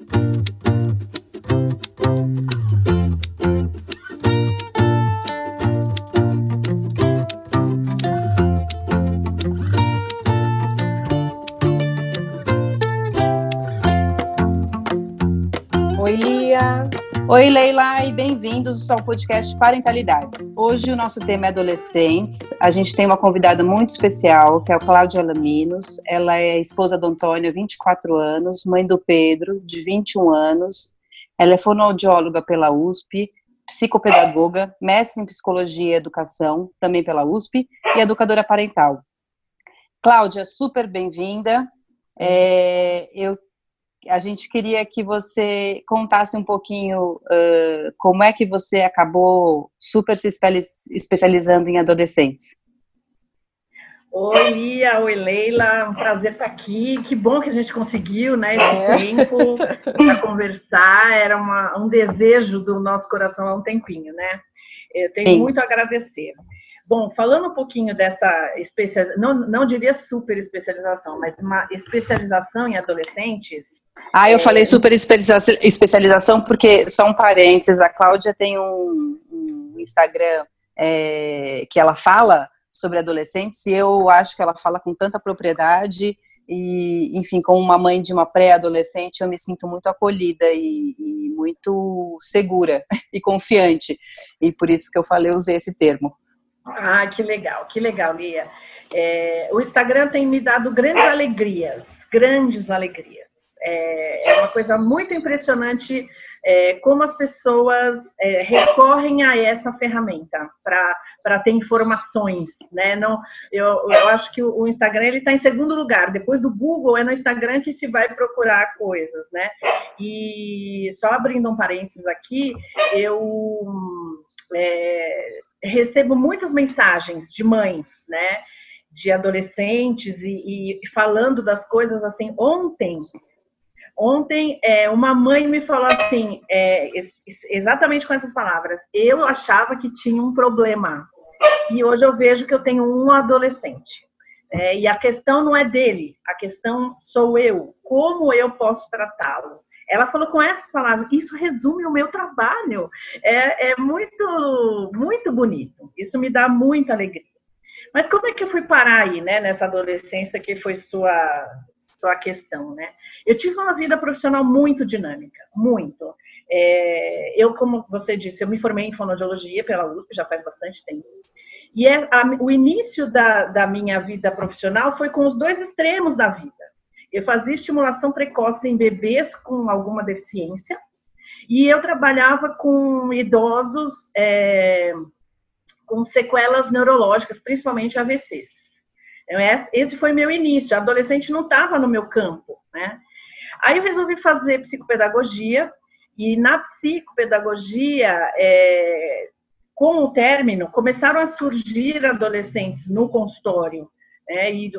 Oi, Oi, Leila, e bem-vindos ao podcast Parentalidades. Hoje o nosso tema é adolescentes. A gente tem uma convidada muito especial, que é a Cláudia Laminos. Ela é esposa do Antônio, 24 anos, mãe do Pedro, de 21 anos. Ela é fonoaudióloga pela USP, psicopedagoga, mestre em psicologia e educação, também pela USP, e educadora parental. Cláudia, super bem-vinda. É, eu a gente queria que você contasse um pouquinho uh, como é que você acabou super se especializando em adolescentes. Oi, Lia, oi, Leila, um prazer estar aqui. Que bom que a gente conseguiu, né, esse é. tempo para conversar. Era uma, um desejo do nosso coração há um tempinho, né? Eu tenho Sim. muito a agradecer. Bom, falando um pouquinho dessa especialização, não, não diria super especialização, mas uma especialização em adolescentes, ah, eu falei super especialização porque, só um parênteses, a Cláudia tem um, um Instagram é, que ela fala sobre adolescentes e eu acho que ela fala com tanta propriedade e, enfim, como uma mãe de uma pré-adolescente, eu me sinto muito acolhida e, e, muito segura e confiante. E por isso que eu falei, usei esse termo. Ah, que legal, que legal, Lia. É, o Instagram tem me dado grandes alegrias, grandes alegrias. É, é uma coisa muito impressionante é, como as pessoas é, recorrem a essa ferramenta para ter informações, né? Não, eu, eu acho que o Instagram ele está em segundo lugar. Depois do Google é no Instagram que se vai procurar coisas, né? E só abrindo um parênteses aqui, eu é, recebo muitas mensagens de mães, né? De adolescentes e, e falando das coisas assim. Ontem Ontem, é, uma mãe me falou assim, é, exatamente com essas palavras: eu achava que tinha um problema, e hoje eu vejo que eu tenho um adolescente. É, e a questão não é dele, a questão sou eu. Como eu posso tratá-lo? Ela falou com essas palavras, isso resume o meu trabalho. É, é muito, muito bonito. Isso me dá muita alegria. Mas como é que eu fui parar aí, né, nessa adolescência que foi sua, sua questão, né? Eu tive uma vida profissional muito dinâmica, muito. É, eu, como você disse, eu me formei em fonoaudiologia pela USP, já faz bastante tempo. E é, a, o início da, da minha vida profissional foi com os dois extremos da vida. Eu fazia estimulação precoce em bebês com alguma deficiência, e eu trabalhava com idosos é, com sequelas neurológicas, principalmente AVCs. Então, esse foi meu início. A adolescente não estava no meu campo, né? Aí eu resolvi fazer psicopedagogia e na psicopedagogia, é, com o término, começaram a surgir adolescentes no consultório né? E,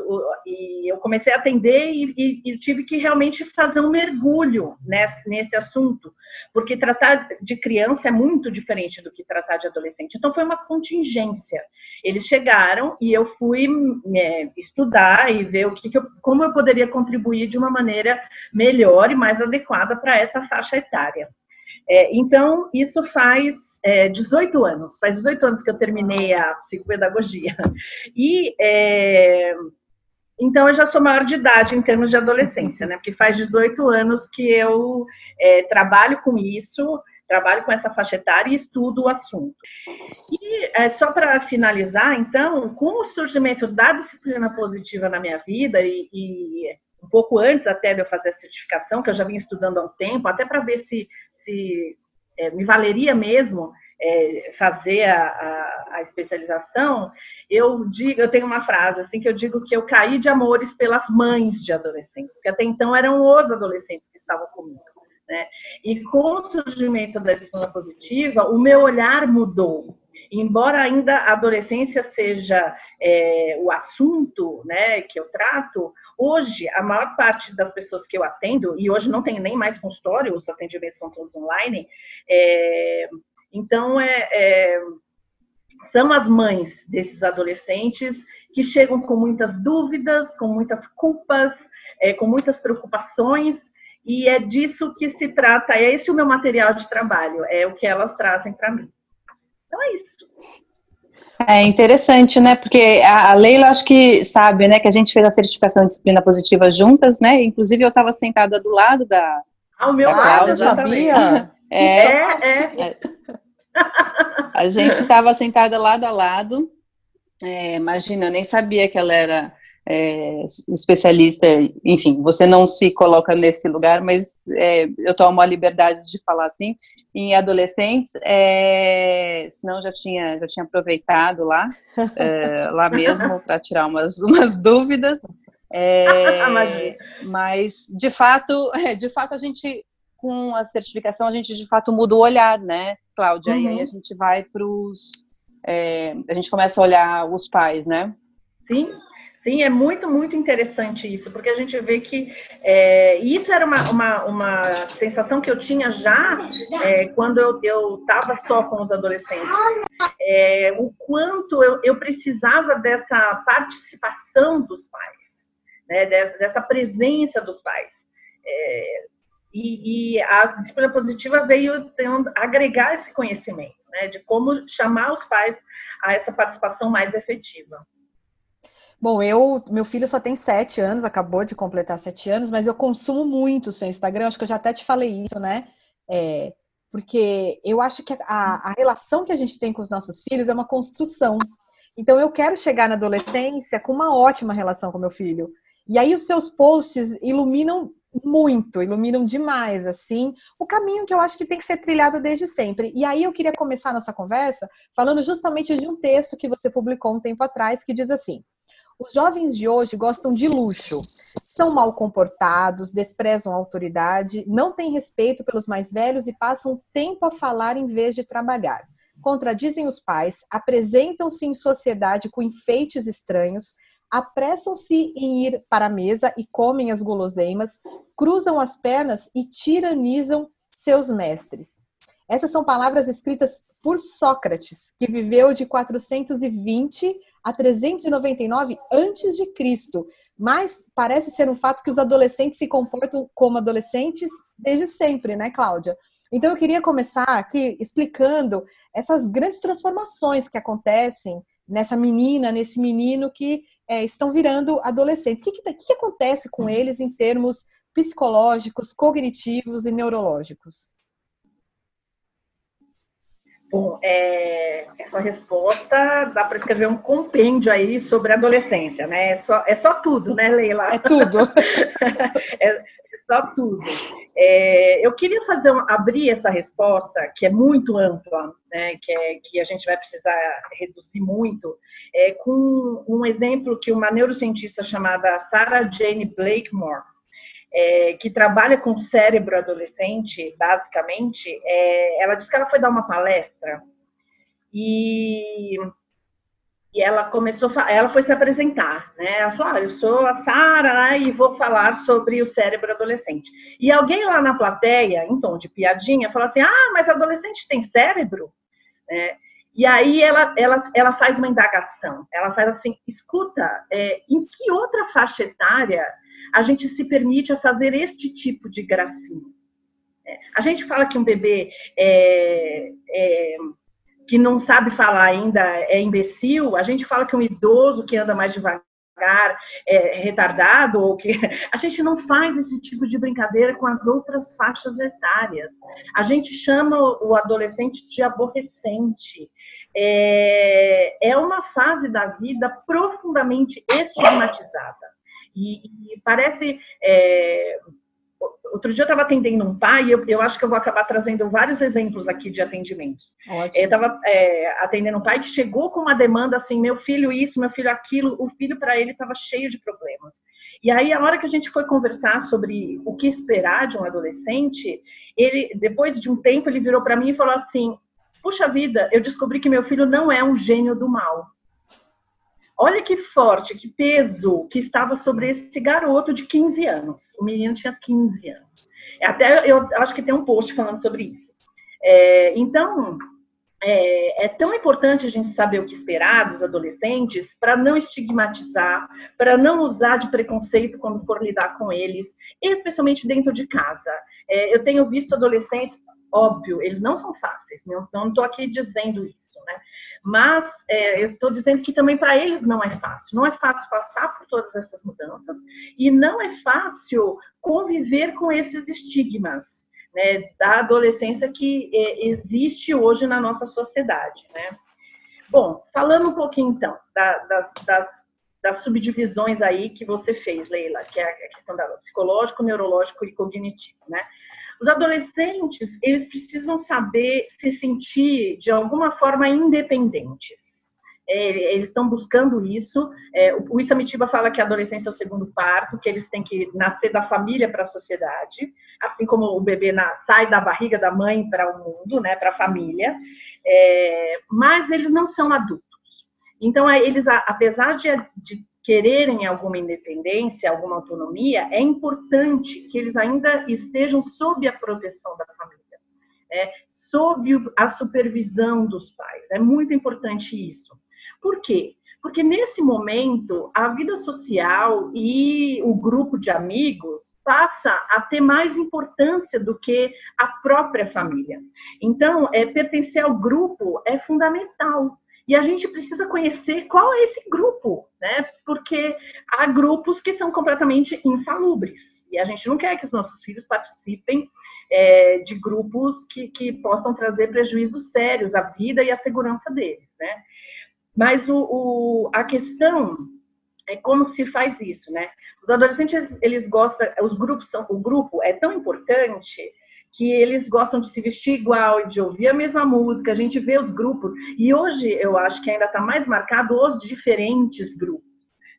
e, eu comecei a atender e, e, e, tive que realmente fazer um mergulho nesse, nesse assunto, porque tratar de criança é muito diferente do que tratar de adolescente. Então foi uma contingência. Eles chegaram e eu fui é, estudar e ver o que, que eu, como eu poderia contribuir de uma maneira melhor e mais adequada para essa faixa etária. É, então, isso faz é, 18 anos, faz 18 anos que eu terminei a psicopedagogia. E é, então eu já sou maior de idade em termos de adolescência, né? Porque faz 18 anos que eu é, trabalho com isso, trabalho com essa faixa etária e estudo o assunto. E é, só para finalizar, então, com o surgimento da disciplina positiva na minha vida e, e um pouco antes até de eu fazer a certificação, que eu já vim estudando há um tempo, até para ver se se é, me valeria mesmo é, fazer a, a, a, especialização, eu digo, eu tenho uma frase assim que eu digo que eu caí de amores pelas mães de adolescentes, que até então eram os adolescentes que estavam comigo. Né? E com o surgimento da disciplina positiva, o meu olhar mudou. Embora ainda a adolescência seja é, o assunto né, que eu trato, Hoje, a maior parte das pessoas que eu atendo, e hoje não tenho nem mais consultório, os atendimentos são todos online, é, então é, é, são as mães desses adolescentes que chegam com muitas dúvidas, com muitas culpas, é, com muitas preocupações, e é disso que se trata, é esse o meu material de trabalho, é o que elas trazem para mim. Então é isso. É interessante, né? Porque a Leila acho que sabe, né, que a gente fez a certificação de disciplina positiva juntas, né? Inclusive eu estava sentada do lado da. Ao meu lado, eu sabia. É, é, é. A gente estava sentada lado a lado. É, imagina, eu nem sabia que ela era é, especialista, enfim, você não se coloca nesse lugar, mas é, eu tomo a liberdade de falar assim, em adolescentes, é, senão já tinha, já tinha aproveitado lá, é, lá mesmo, para tirar umas, umas dúvidas, é, mas, de fato, é, de fato, a gente, com a certificação, a gente, de fato, muda o olhar, né, Cláudia, uhum. e aí a uhum. gente vai para os, a gente começa a olhar os pais, né? Sim, Sim, é muito, muito interessante isso, porque a gente vê que é, isso era uma, uma, uma, sensação que eu tinha já é, quando eu estava só com os adolescentes. É, o quanto eu, eu, precisava dessa participação dos pais, né, dessa, dessa, presença dos pais. É, e, e, a disciplina positiva veio tendo, agregar esse conhecimento, né, de como chamar os pais a essa participação mais efetiva. Bom, eu, meu filho só tem sete anos, acabou de completar sete anos, mas eu consumo muito o seu Instagram, acho que eu já até te falei isso, né? É, porque eu acho que a, a relação que a gente tem com os nossos filhos é uma construção. Então eu quero chegar na adolescência com uma ótima relação com meu filho. E aí os seus posts iluminam muito, iluminam demais, assim, o caminho que eu acho que tem que ser trilhado desde sempre. E aí eu queria começar a nossa conversa falando justamente de um texto que você publicou um tempo atrás que diz assim: os jovens de hoje gostam de luxo, são mal comportados, desprezam a autoridade, não têm respeito pelos mais velhos e passam tempo a falar em vez de trabalhar. Contradizem os pais, apresentam-se em sociedade com enfeites estranhos, apressam-se em ir para a mesa e comem as guloseimas, cruzam as pernas e tiranizam seus mestres. Essas são palavras escritas por Sócrates, que viveu de 420 a 399 antes de Cristo. Mas parece ser um fato que os adolescentes se comportam como adolescentes desde sempre, né, Cláudia? Então eu queria começar aqui explicando essas grandes transformações que acontecem nessa menina, nesse menino que é, estão virando adolescentes. O que, que, que acontece com eles em termos psicológicos, cognitivos e neurológicos? Bom, é, essa resposta dá para escrever um compêndio aí sobre a adolescência, né? É só, é só tudo, né, Leila? É tudo. é, é, só tudo. É, eu queria fazer abrir essa resposta, que é muito ampla, né, que, é, que a gente vai precisar reduzir muito, é, com um exemplo que uma neurocientista chamada Sarah Jane Blakemore é, que trabalha com o cérebro adolescente, basicamente, é, ela disse que ela foi dar uma palestra e, e ela começou, ela foi se apresentar, né? Ela falou, ah, eu sou a Sara e vou falar sobre o cérebro adolescente. E alguém lá na plateia, em tom de piadinha, falou assim, ah, mas adolescente tem cérebro? É, e aí ela, ela, ela faz uma indagação, ela faz assim, escuta, é, em que outra faixa etária a gente se permite a fazer este tipo de gracinha. É, a gente fala que um bebê é, é, que não sabe falar ainda é imbecil, a gente fala que um idoso que anda mais devagar é retardado, ou que a gente não faz esse tipo de brincadeira com as outras faixas etárias. A gente chama o adolescente de aborrecente. É, é uma fase da vida profundamente estigmatizada. E, e parece. É, outro dia eu estava atendendo um pai, e eu, eu acho que eu vou acabar trazendo vários exemplos aqui de atendimentos. Ótimo. Eu estava é, atendendo um pai que chegou com uma demanda assim: meu filho isso, meu filho aquilo. O filho, para ele, estava cheio de problemas. E aí, a hora que a gente foi conversar sobre o que esperar de um adolescente, ele, depois de um tempo, ele virou para mim e falou assim: Puxa vida, eu descobri que meu filho não é um gênio do mal. Olha que forte, que peso que estava sobre esse garoto de 15 anos. O menino tinha 15 anos. Até eu acho que tem um post falando sobre isso. É, então, é, é, tão importante a gente saber o que esperar dos adolescentes para não estigmatizar, para não usar de preconceito quando for lidar com eles, especialmente dentro de casa. É, eu tenho visto adolescentes, óbvio, eles não são fáceis, não estou aqui dizendo isso, né? Mas é, eu estou dizendo que também para eles não é fácil. Não é fácil passar por todas essas mudanças e não é fácil conviver com esses estigmas né, da adolescência que é, existe hoje na nossa sociedade. Né? Bom, falando um pouquinho então da, das, das, das, subdivisões aí que você fez, Leila, que é a questão da psicológico, neurológico e cognitivo, né? Os adolescentes, eles precisam saber se sentir de alguma forma independentes. É, eles estão buscando isso. É, o Isamitiba fala que a adolescência é o segundo parto, que eles têm que nascer da família para a sociedade, assim como o bebê na, sai da barriga da mãe para o mundo, né, para a família. É, mas eles não são adultos. Então, eles, apesar de, de quererem alguma independência, alguma autonomia, é importante que eles ainda estejam sob a proteção da família. É, sob a supervisão dos pais. É muito importante isso. Por quê? Porque nesse momento, a vida social e o grupo de amigos passa a ter mais importância do que a própria família. Então, é, pertencer ao grupo é fundamental. E a gente precisa conhecer qual é esse grupo, né? Porque há grupos que são completamente insalubres. E a gente não quer que os nossos filhos participem é, de grupos que, que possam trazer prejuízos sérios à vida e à segurança deles, né? Mas o, o, a questão é como se faz isso, né? Os adolescentes, eles gostam, os grupos são, o grupo é tão importante que eles gostam de se vestir igual de ouvir a mesma música, a gente vê os grupos, e hoje eu acho que ainda está mais marcado os diferentes grupos.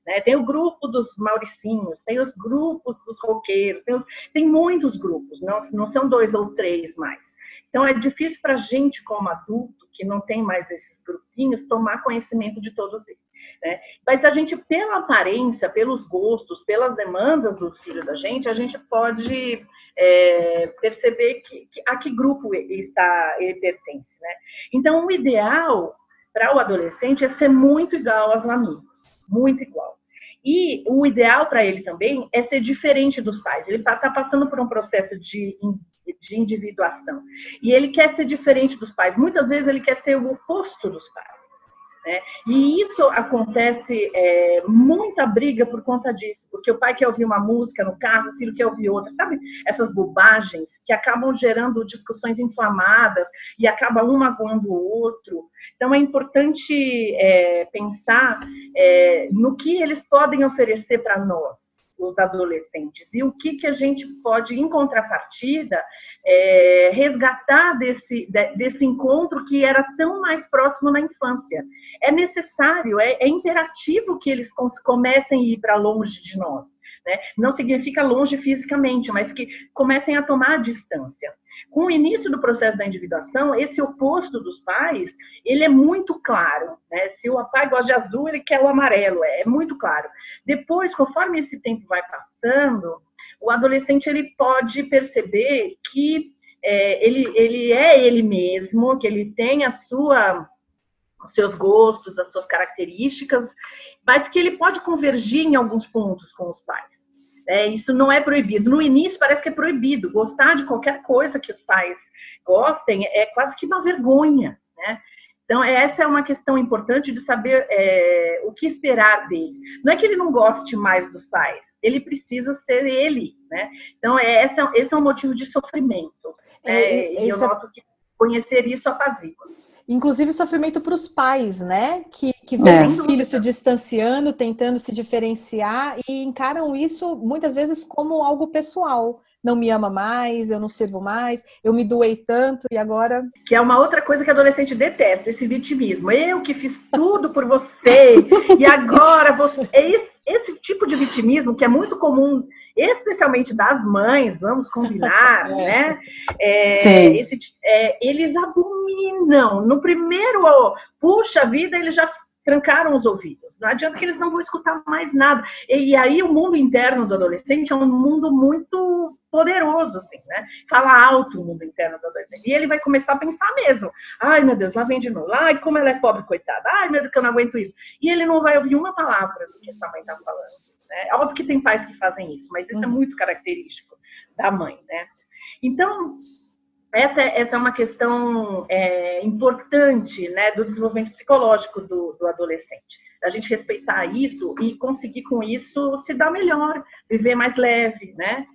Né? Tem o grupo dos mauricinhos, tem os grupos dos roqueiros, tem, tem muitos grupos, não, não são dois ou três mais. Então é difícil para a gente, como adulto, que não tem mais esses grupinhos, tomar conhecimento de todos eles. Né? Mas a gente, pela aparência, pelos gostos, pelas demandas do filho da gente, a gente pode é, perceber que, que, a que grupo ele está, ele pertence. Né? Então, o ideal para o adolescente é ser muito igual aos amigos, muito igual. E o ideal para ele também é ser diferente dos pais. Ele está passando por um processo de de individuação. E ele quer ser diferente dos pais. Muitas vezes ele quer ser o oposto dos pais. Né? E isso acontece é, muita briga por conta disso, porque o pai quer ouvir uma música no carro, o filho quer ouvir outra, sabe? Essas bobagens que acabam gerando discussões inflamadas e acaba um magoando o outro. Então é importante é, pensar é, no que eles podem oferecer para nós os adolescentes e o que, que a gente pode, em contrapartida, é, resgatar desse, desse encontro que era tão mais próximo na infância. É necessário, é, é imperativo que eles comecem a ir para longe de nós. Né? Não significa longe fisicamente, mas que comecem a tomar a distância. Com o início do processo da individuação, esse oposto dos pais, ele é muito claro. Né? Se o pai gosta de azul, ele quer o amarelo, é, é muito claro. Depois, conforme esse tempo vai passando, o adolescente ele pode perceber que é, ele, ele é ele mesmo, que ele tem a sua, os seus gostos, as suas características, mas que ele pode convergir em alguns pontos com os pais. É, isso não é proibido. No início parece que é proibido. Gostar de qualquer coisa que os pais gostem é quase que uma vergonha, né? Então, essa é uma questão importante de saber é, o que esperar deles. Não é que ele não goste mais dos pais, ele precisa ser ele, né? Então, é, essa, esse é um motivo de sofrimento. É, é, e eu noto que conhecer isso apazigua. Inclusive sofrimento para os pais, né? Que, que vêem é. o filho se distanciando, tentando se diferenciar e encaram isso muitas vezes como algo pessoal. Não me ama mais, eu não sirvo mais, eu me doei tanto e agora. Que é uma outra coisa que adolescente detesta, esse vitimismo. Eu que fiz tudo por você e agora você. Esse, esse tipo de vitimismo que é muito comum especialmente das mães, vamos combinar, é. né? É, esse, é, eles abominam. No primeiro, puxa vida, ele já trancaram os ouvidos. Não adianta que eles não vão escutar mais nada. E, e aí o mundo interno do adolescente é um mundo muito poderoso, assim, né? Fala alto o mundo interno do adolescente. E ele vai começar a pensar mesmo. Ai, meu Deus, lá vem de novo. Ai, como ela é pobre, coitada. Ai, meu Deus, que eu não aguento isso. E ele não vai ouvir uma palavra do que essa mãe está falando. Né? É óbvio que tem pais que fazem isso, mas isso é uhum. muito característico da mãe, né? Então, essa, essa é uma questão é, importante né, do desenvolvimento psicológico do, do adolescente. A gente respeitar isso e conseguir com isso se dar melhor, viver mais leve, né?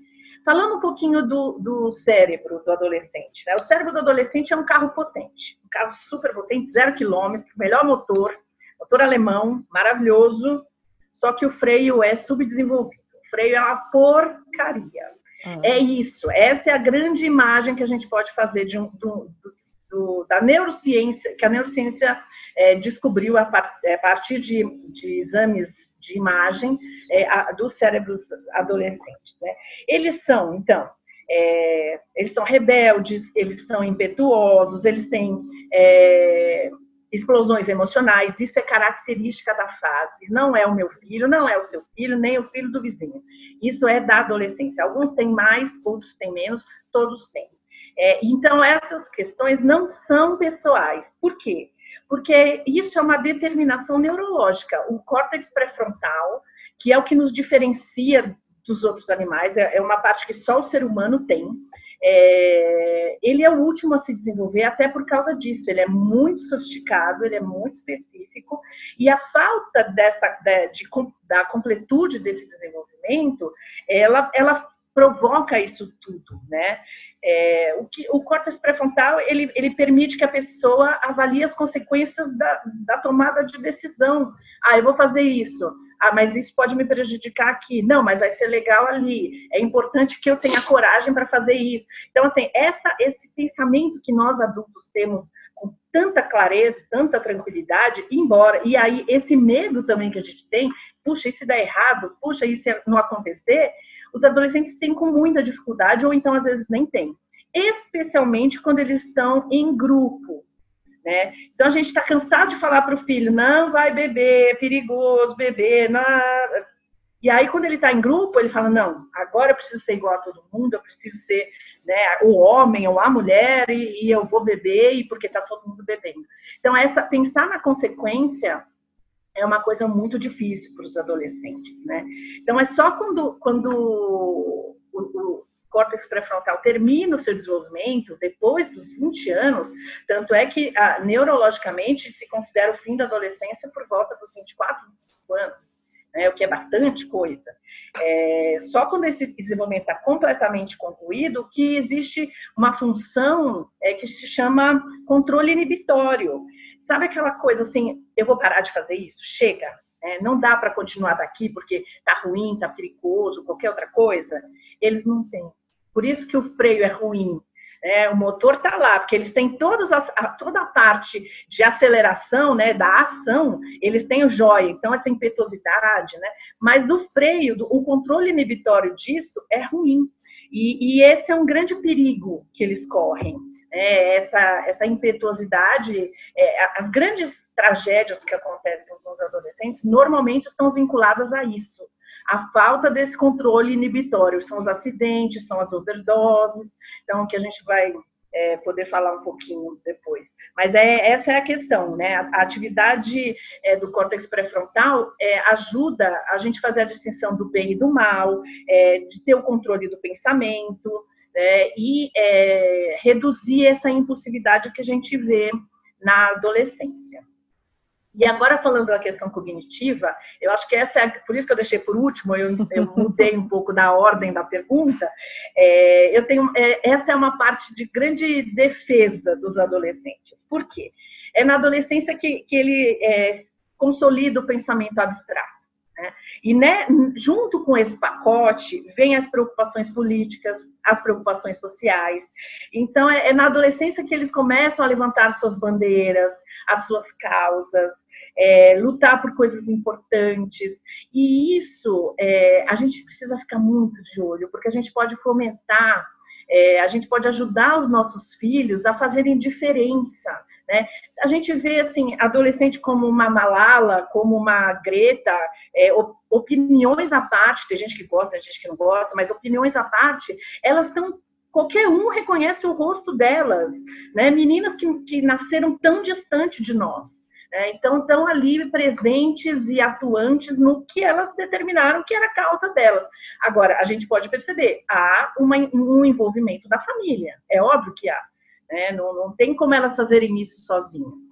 Falando um pouquinho do, do cérebro do adolescente. Né? O cérebro do adolescente é um carro potente, um carro super potente, zero quilômetro, melhor motor, motor alemão, maravilhoso, só que o freio é subdesenvolvido. O freio é uma porcaria. Uhum. É isso, essa é a grande imagem que a gente pode fazer de um, do, do, da neurociência, que a neurociência é, descobriu a, part, é, a partir de, de, exames de imagem é, a, dos cérebros adolescentes. Né? Eles são, então, é, eles são rebeldes, eles são impetuosos, eles têm é, explosões emocionais, isso é característica da fase. Não é o meu filho, não é o seu filho, nem o filho do vizinho. Isso é da adolescência. Alguns têm mais, outros têm menos, todos têm. É, então, essas questões não são pessoais. Por quê? Porque isso é uma determinação neurológica. O córtex pré-frontal, que é o que nos diferencia dos outros animais, é, é uma parte que só o ser humano tem é, ele é o último a se desenvolver até por causa disso. Ele é muito sofisticado, ele é muito específico e a falta dessa de, de, da completude desse desenvolvimento, ela, ela provoca isso tudo, né? É, o, que, o córtex pré-frontal ele, ele permite que a pessoa avalie as consequências da, da tomada de decisão. Ah, eu vou fazer isso ah, mas isso pode me prejudicar aqui. Não, mas vai ser legal ali. É importante que eu tenha coragem para fazer isso. Então, assim, essa, esse pensamento que nós adultos temos com tanta clareza, tanta tranquilidade, embora. E aí, esse medo também que a gente tem, puxa, e se der errado, puxa, e se não acontecer, os adolescentes têm com muita dificuldade, ou então às vezes nem têm. Especialmente quando eles estão em grupo. Né? Então a gente está cansado de falar para o filho, não vai beber, é perigoso beber, não... e aí quando ele está em grupo, ele fala, não, agora eu preciso ser igual a todo mundo, eu preciso ser né, o homem ou a mulher e, e eu vou beber e porque está todo mundo bebendo. Então essa pensar na consequência é uma coisa muito difícil para os adolescentes, né? Então é só quando, quando o, o, córtex pré-frontal termina o seu desenvolvimento depois dos 20 anos, tanto é que ah, neurologicamente se considera o fim da adolescência por volta dos 24, 25 anos, né, o que é bastante coisa. É, só quando esse desenvolvimento está completamente concluído que existe uma função é, que se chama controle inibitório. Sabe aquela coisa assim, eu vou parar de fazer isso? Chega, é, não dá para continuar daqui porque tá ruim, tá perigoso, qualquer outra coisa. Eles não têm. Por isso que o freio é ruim. É, o motor está lá, porque eles têm todas as, a, toda a parte de aceleração, né, da ação, eles têm o joia, então essa impetuosidade, né, mas o freio, o controle inibitório disso é ruim. E, e esse é um grande perigo que eles correm. É, essa, essa impetuosidade, é, as grandes tragédias que acontecem com os adolescentes normalmente estão vinculadas a isso a falta desse controle inibitório. São os acidentes, são as overdoses, então que a gente vai é, poder falar um pouquinho depois. Mas é, essa é a questão, né? A, atividade é, do córtex pré-frontal é, ajuda a gente fazer a distinção do bem e do mal, é, de ter o controle do pensamento né? e é, reduzir essa impulsividade que a gente vê na adolescência. E agora falando da questão cognitiva, eu acho que essa é, por isso que eu deixei por último, eu, eu mudei um pouco da ordem da pergunta. É, eu tenho, é, essa é uma parte de grande defesa dos adolescentes. Por quê? É na adolescência que, que ele é, consolida o pensamento abstrato. Né? E né, junto com esse pacote vem as preocupações políticas, as preocupações sociais. Então é, é na adolescência que eles começam a levantar suas bandeiras, as suas causas, é, lutar por coisas importantes. E isso é, a gente precisa ficar muito de olho, porque a gente pode fomentar, é, a gente pode ajudar os nossos filhos a fazerem diferença Né? A gente vê assim, adolescente como uma Malala, como uma Greta, é, opiniões à parte, tem gente que gosta, tem gente que não gosta, mas opiniões à parte, elas estão qualquer um reconhece o rosto delas, né? Meninas que, que nasceram tão distante de nós. Né? Então, estão ali presentes e atuantes no que elas determinaram que era a causa delas. Agora, a gente pode perceber, há uma, um envolvimento da família, é óbvio que há. Né? Não, não tem como elas fazerem isso sozinhas.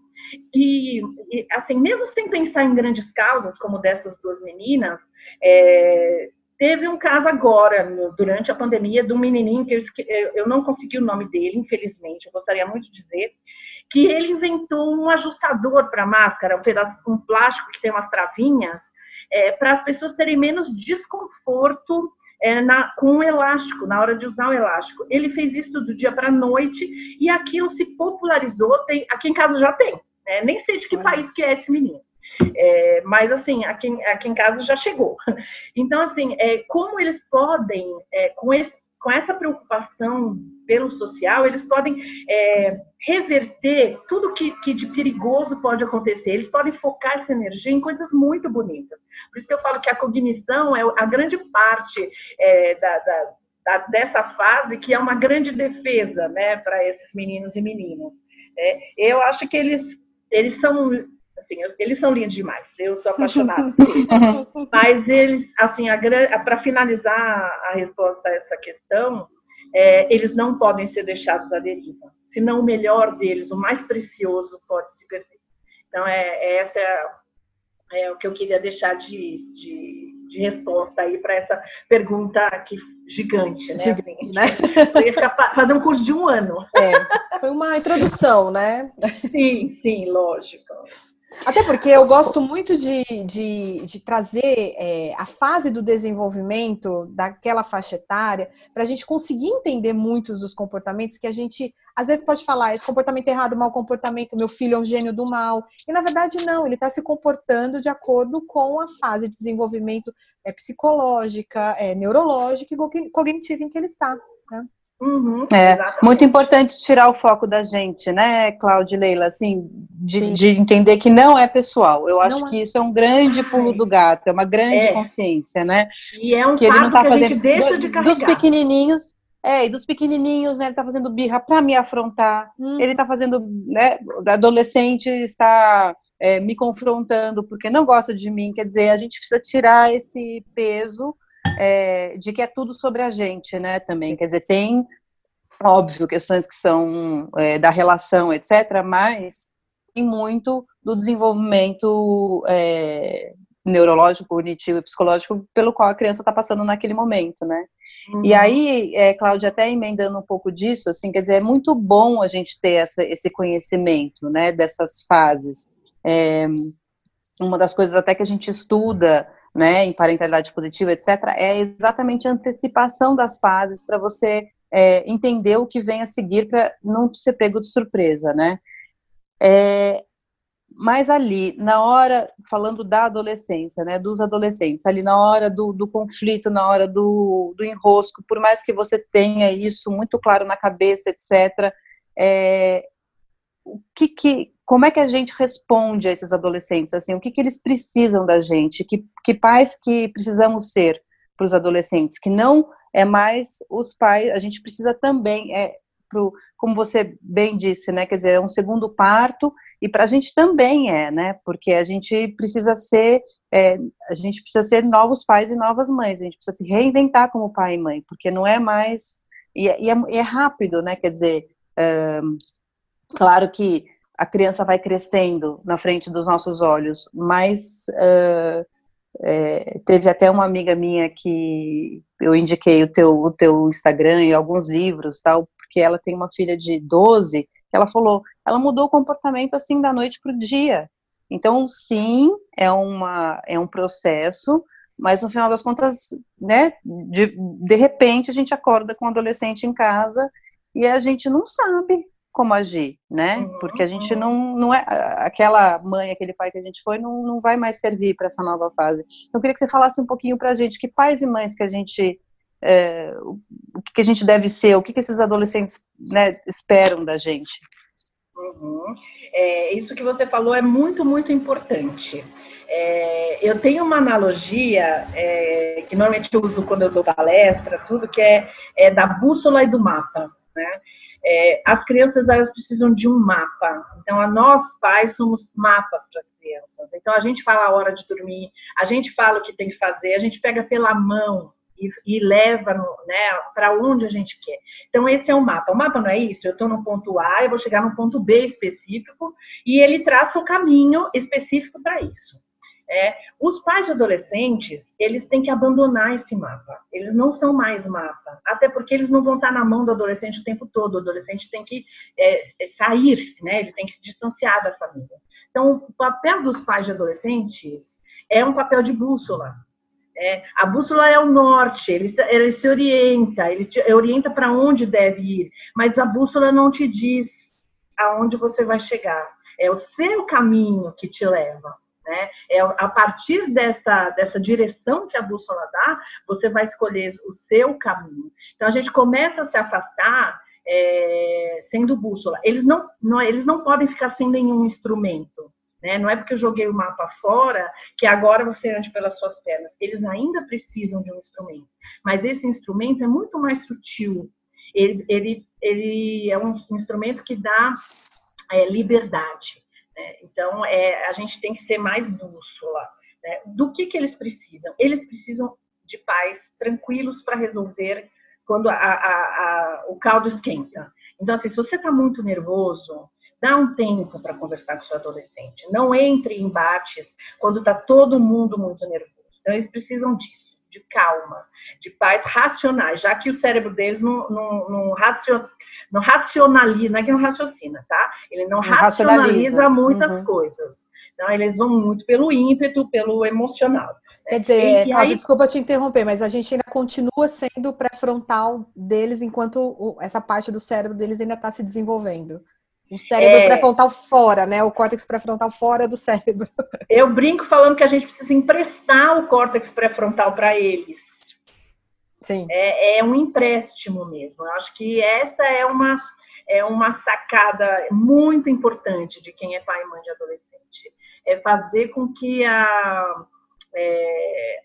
E, e, assim, mesmo sem pensar em grandes causas, como dessas duas meninas, é, teve um caso agora, no, durante a pandemia, de um menininho que eu, eu não consegui o nome dele, infelizmente, eu gostaria muito de dizer, que ele inventou um ajustador para máscara, um pedaço, um plástico que tem umas travinhas, é, para as pessoas terem menos desconforto é, na, com o elástico, na hora de usar o elástico. Ele fez isso do dia para a noite e aquilo se popularizou. Tem, aqui em casa já tem, né? nem sei de que país que é esse menino. É, mas assim, aqui, aqui em casa já chegou. Então, assim, é, como eles podem, é, com, esse, com essa preocupação pelo social, eles podem é, reverter tudo que, que de perigoso pode acontecer. Eles podem focar essa energia em coisas muito bonitas. Por isso que eu falo que a cognição é a grande parte é, da, da, da, dessa fase, que é uma grande defesa né, para esses meninos e meninas. É, eu acho que eles, eles são assim, eles são lindos demais. Eu sou apaixonada. Mas eles, assim, para finalizar a resposta a essa questão, é, eles não podem ser deixados à deriva. Senão o melhor deles, o mais precioso, pode se perder. Então, é, é essa é, é, o que eu queria deixar de, de, de resposta aí para essa pergunta aqui gigante, né? Gigante, assim, né? fazer um curso de um ano. É, foi uma introdução, né? Sim, sim, lógico. Até porque eu gosto muito de, de, de trazer é, a fase do desenvolvimento daquela faixa etária para a gente conseguir entender muitos dos comportamentos que a gente às vezes pode falar esse comportamento errado, mau comportamento, meu filho é um gênio do mal. E na verdade não, ele está se comportando de acordo com a fase de desenvolvimento é, psicológica, é, neurológica e cognitiva em que ele está. Né? Uhum, é muito importante tirar o foco da gente, né, Cláudia e Leila, assim, de, de, entender que não é pessoal. Eu acho não que é. isso é um grande pulo do gato, é uma grande é. consciência, né? E é um que ele não tá que fazendo deixa de carregar. dos pequenininhos. É, e dos pequenininhos, né, ele tá fazendo birra para me afrontar. Hum. Ele tá fazendo, né, adolescente está é, me confrontando porque não gosta de mim. Quer dizer, a gente precisa tirar esse peso é, de que é tudo sobre a gente, né, também. Quer dizer, tem, óbvio, questões que são é, da relação, etc., mas tem muito do desenvolvimento é, neurológico, cognitivo e psicológico pelo qual a criança está passando naquele momento, né? Uhum. E aí, é, Cláudia, até emendando um pouco disso, assim, quer dizer, é muito bom a gente ter essa, esse conhecimento, né, dessas fases. É, uma das coisas até que a gente estuda né, em parentalidade positiva, etc., é exatamente a antecipação das fases para você é, entender o que vem a seguir para não ser pego de surpresa, né? É, mas ali, na hora, falando da adolescência, né, dos adolescentes, ali na hora do, do conflito, na hora do, do, enrosco, por mais que você tenha isso muito claro na cabeça, etc., é, o que, que, como é que a gente responde a esses adolescentes? Assim, o que, que eles precisam da gente? Que, que pais que precisamos ser para os adolescentes? Que não é mais os pais, a gente precisa também, é, pro, como você bem disse, né? Quer dizer, é um segundo parto, e para a gente também é, né? Porque a gente precisa ser, é, a gente precisa ser novos pais e novas mães, a gente precisa se reinventar como pai e mãe, porque não é mais. E, é, e é, é rápido, né? Quer dizer, claro que a criança vai crescendo na frente dos nossos olhos, mas uh, é, teve até uma amiga minha que eu indiquei o teu, o teu Instagram e alguns livros, tal, porque ela tem uma filha de 12, que ela falou, ela mudou o comportamento assim da noite para o dia. Então, sim, é, uma, é um processo, mas no final das contas, né, de, de repente a gente acorda com um adolescente em casa e a gente não sabe como agir, né? Uhum, Porque a gente uhum. não, não é aquela mãe, aquele pai que a gente foi, não, não vai mais servir para essa nova fase. Eu queria que você falasse um pouquinho para a gente que pais e mães que a gente é, o que a gente deve ser, o que, que esses adolescentes né, esperam da gente. Uhum. é, isso que você falou é muito, muito importante. É, eu tenho uma analogia é, que normalmente eu uso quando eu dou palestra, tudo que é, é da bússola e do mapa. Né? É, as crianças elas precisam de um mapa. Então, a nós pais somos mapas para as crianças. Então, a gente fala a hora de dormir, a gente fala o que tem que fazer, a gente pega pela mão e, e leva né, para onde a gente quer. Então, esse é o mapa. O mapa não é isso, eu estou no ponto A, eu vou chegar no ponto B específico, e ele traça o caminho específico para isso. É, os pais de adolescentes, eles têm que abandonar esse mapa. Eles não são mais mapa. Até porque eles não vão estar na mão do adolescente o tempo todo. O adolescente tem que é, é sair, né? Ele tem que se distanciar da família. Então, o papel dos pais de adolescentes é um papel de bússola. É, a bússola é o norte, ele, ele se orienta, ele te orienta para onde deve ir, mas a bússola não te diz aonde você vai chegar. É o seu caminho que te leva. Né? É, a partir dessa, dessa direção que a bússola dá, você vai escolher o seu caminho. Então, a gente começa a se afastar é, sendo bússola. Eles não, não, eles não podem ficar sem nenhum instrumento. Né? Não é porque eu joguei o mapa fora que agora você ande pelas suas pernas. Eles ainda precisam de um instrumento. Mas esse instrumento é muito mais sutil. Ele, ele, ele é um instrumento que dá é, liberdade. Né? Então, é, a gente tem que ser mais bússola. Né? Do que, que eles precisam? Eles precisam de pais tranquilos para resolver quando a, a, a, o caldo esquenta. Então, assim, se você está muito nervoso, dá um tempo para conversar com seu adolescente. Não entre em embates quando está todo mundo muito nervoso. Então, eles precisam disso, de calma, de pais racionais, já que o cérebro deles não, não, não, raciocina, não racionaliza, não é que não raciocina, tá? Ele não, não racionaliza muitas uhum. coisas. Então, eles vão muito pelo ímpeto, pelo emocional. Quer dizer, e, Cláudia, aí... desculpa te interromper, mas a gente ainda continua sendo pré-frontal deles enquanto essa parte do cérebro deles ainda está se desenvolvendo. O cérebro é... pré-frontal fora, né? O córtex pré-frontal fora do cérebro. Eu brinco falando que a gente precisa emprestar o córtex pré-frontal para eles. Sim. É, é, um empréstimo mesmo. Eu acho que essa é uma, é uma sacada muito importante de quem é pai e mãe de adolescente. É fazer com que a, é,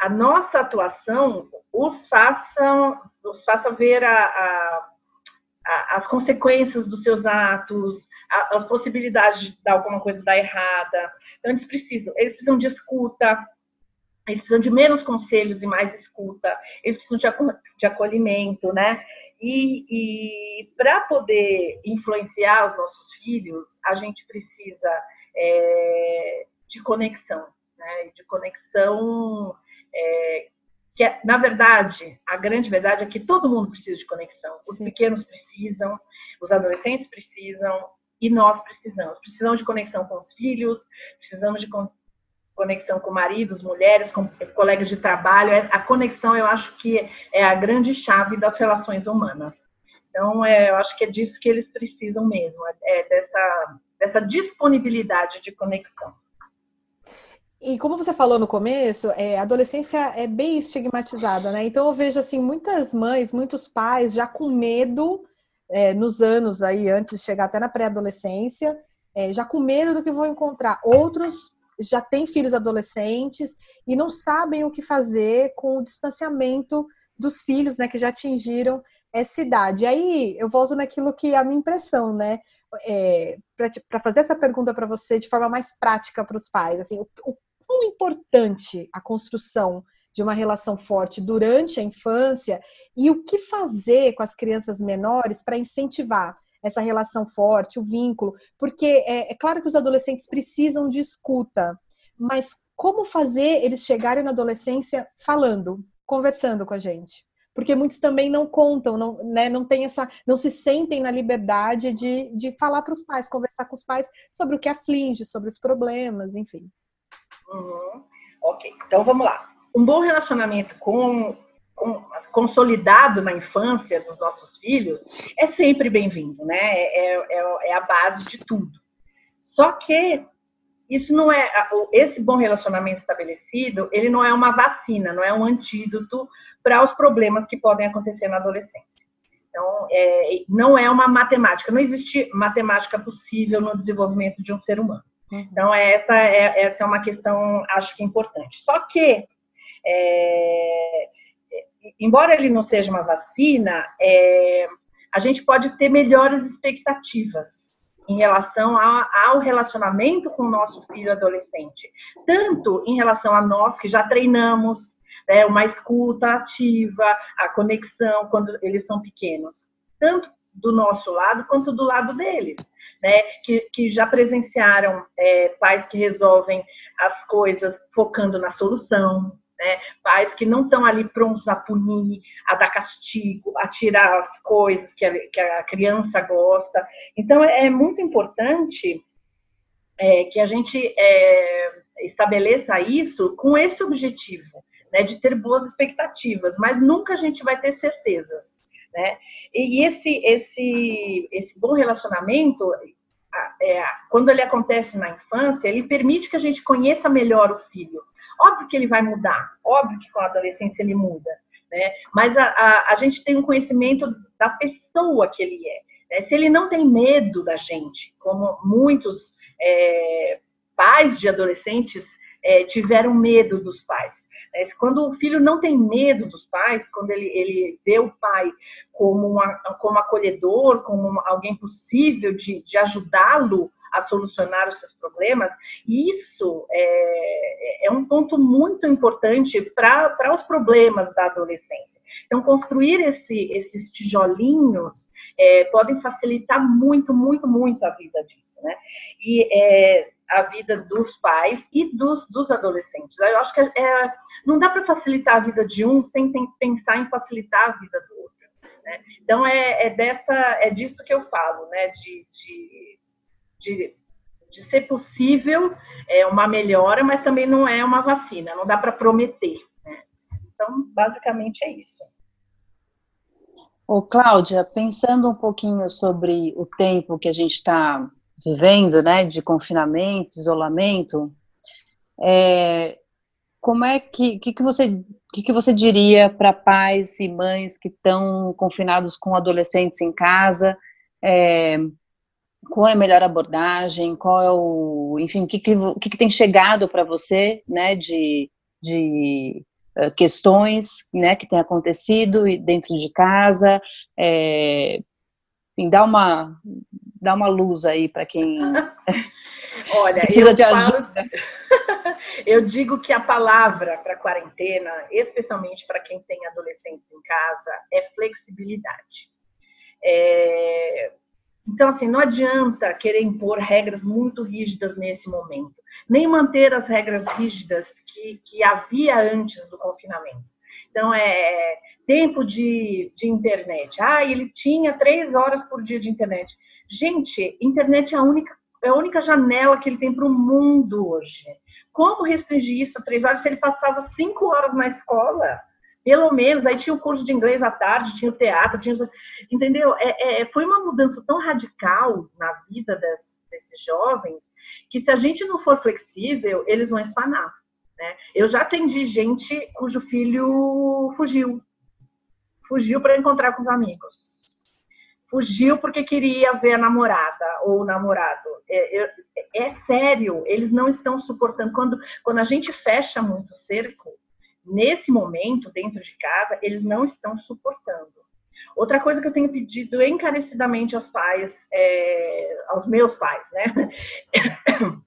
a nossa atuação os faça, os faça ver a, a, a, as consequências dos seus atos, as possibilidades de dar alguma coisa dar errada. Então, eles precisam, eles precisam de escuta, eles precisam de menos conselhos e mais escuta, eles precisam de, de acolhimento, né? E, e para poder influenciar os nossos filhos, a gente precisa é, de conexão, né? De conexão é, que, é, na verdade, a grande verdade é que todo mundo precisa de conexão. Os Sim. pequenos precisam, os adolescentes precisam e nós precisamos. Precisamos de conexão com os filhos, precisamos de conexão com maridos, mulheres, com colegas de trabalho. É, a conexão, eu acho que é a grande chave das relações humanas. Então, é, eu acho que é disso que eles precisam mesmo, é dessa, dessa disponibilidade de conexão. E como você falou no começo, é, a adolescência é bem estigmatizada, né? Então eu vejo assim muitas mães, muitos pais já com medo é, nos anos aí antes de chegar até na pré-adolescência, é, já com medo do que vão encontrar. Outros já têm filhos adolescentes e não sabem o que fazer com o distanciamento dos filhos, né, que já atingiram essa idade. E aí eu volto naquilo que é a minha impressão, né? É, para fazer essa pergunta para você de forma mais prática para os pais, assim, o, o quão importante a construção de uma relação forte durante a infância e o que fazer com as crianças menores para incentivar essa relação forte, o vínculo, porque é, é, claro que os adolescentes precisam de escuta, mas como fazer eles chegarem na adolescência falando, conversando com a gente? Porque muitos também não contam, não, né, não tem essa, não se sentem na liberdade de, de falar para os pais, conversar com os pais sobre o que aflige, sobre os problemas, enfim. Uhum. Ok, então vamos lá. Um bom relacionamento com consolidado na infância dos nossos filhos é sempre bem-vindo, né? É, é, é, a base de tudo. Só que isso não é esse bom relacionamento estabelecido, ele não é uma vacina, não é um antídoto para os problemas que podem acontecer na adolescência. Então, é, não é uma matemática, não existe matemática possível no desenvolvimento de um ser humano. Então, essa é, essa é uma questão, acho que importante. Só que, é, embora ele não seja uma vacina, é, a gente pode ter melhores expectativas em relação a, ao relacionamento com o nosso filho adolescente. Tanto em relação a nós que já treinamos, né, uma escuta ativa, a conexão quando eles são pequenos, tanto do nosso lado quanto do lado deles, né, que, que já presenciaram é, pais que resolvem as coisas focando na solução, né, pais que não estão ali prontos a punir, a dar castigo, a tirar as coisas que a, que a criança gosta. Então, é, é muito importante é, que a gente é, estabeleça isso com esse objetivo, né, de ter boas expectativas, mas nunca a gente vai ter certezas, né? E esse esse esse bom relacionamento, é, quando ele acontece na infância, ele permite que a gente conheça melhor o filho. Óbvio que ele vai mudar, óbvio que com a adolescência ele muda, né? Mas a, a, a gente tem um conhecimento da pessoa que ele é. Né? Se ele não tem medo da gente, como muitos é, pais de adolescentes é, tiveram medo dos pais. É, quando o filho não tem medo dos pais, quando ele, ele vê o pai como, uma, como acolhedor, como alguém possível de, de ajudá-lo a solucionar os seus problemas, isso é, é um ponto muito importante para os problemas da adolescência. Então, construir esse, esses tijolinhos é, podem facilitar muito, muito, muito a vida disso, né? E é, a vida dos pais e dos, dos adolescentes. Eu acho que é, não dá para facilitar a vida de um sem pensar em facilitar a vida do outro. Né? Então é, é, dessa, é disso que eu falo, né? De, de, de, de ser possível é uma melhora, mas também não é uma vacina. Não dá para prometer. Né? Então basicamente é isso. Ô, Cláudia, pensando um pouquinho sobre o tempo que a gente está vivendo, né, de confinamento, isolamento, é, como é que, que, que você que, que você diria para pais e mães que estão confinados com adolescentes em casa? É, qual é a melhor abordagem? Qual é o, enfim, o que, que, que, que tem chegado para você, né, de, de uh, questões, né, que tem acontecido dentro de casa? É, enfim, dá uma dá uma luz aí para quem Olha, precisa de ajuda. Falo... eu digo que a palavra para quarentena, especialmente para quem tem adolescentes em casa, é flexibilidade. É... Então, assim, não adianta querer impor regras muito rígidas nesse momento, nem manter as regras rígidas que, que havia antes do confinamento. Então, é tempo de, de internet. Ah, ele tinha três horas por dia de internet. Gente, internet é a única, é a única janela que ele tem para o mundo hoje. Como restringir isso a três horas se ele passava cinco horas na escola? Pelo menos, aí tinha o curso de inglês à tarde, tinha o teatro, tinha. Entendeu? É, é, foi uma mudança tão radical na vida des, desses jovens que se a gente não for flexível, eles vão espanar. Né? Eu já atendi gente cujo filho fugiu. Fugiu para encontrar com os amigos fugiu porque queria ver a namorada ou o namorado. É, é, é, sério, eles não estão suportando. Quando, quando a gente fecha muito o cerco, nesse momento, dentro de casa, eles não estão suportando. Outra coisa que eu tenho pedido encarecidamente aos pais, é, aos meus pais, né?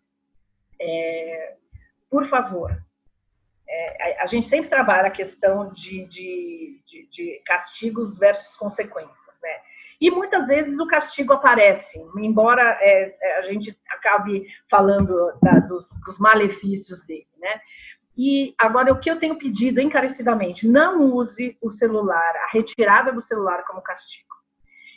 É, por favor, é, a, gente sempre trabalha a questão de, de, de, de castigos versus consequências? E muitas vezes o castigo aparece, embora é, é, a gente acabe falando da, dos, dos, malefícios dele, né? E agora o que eu tenho pedido encarecidamente, não use o celular, a retirada do celular como castigo.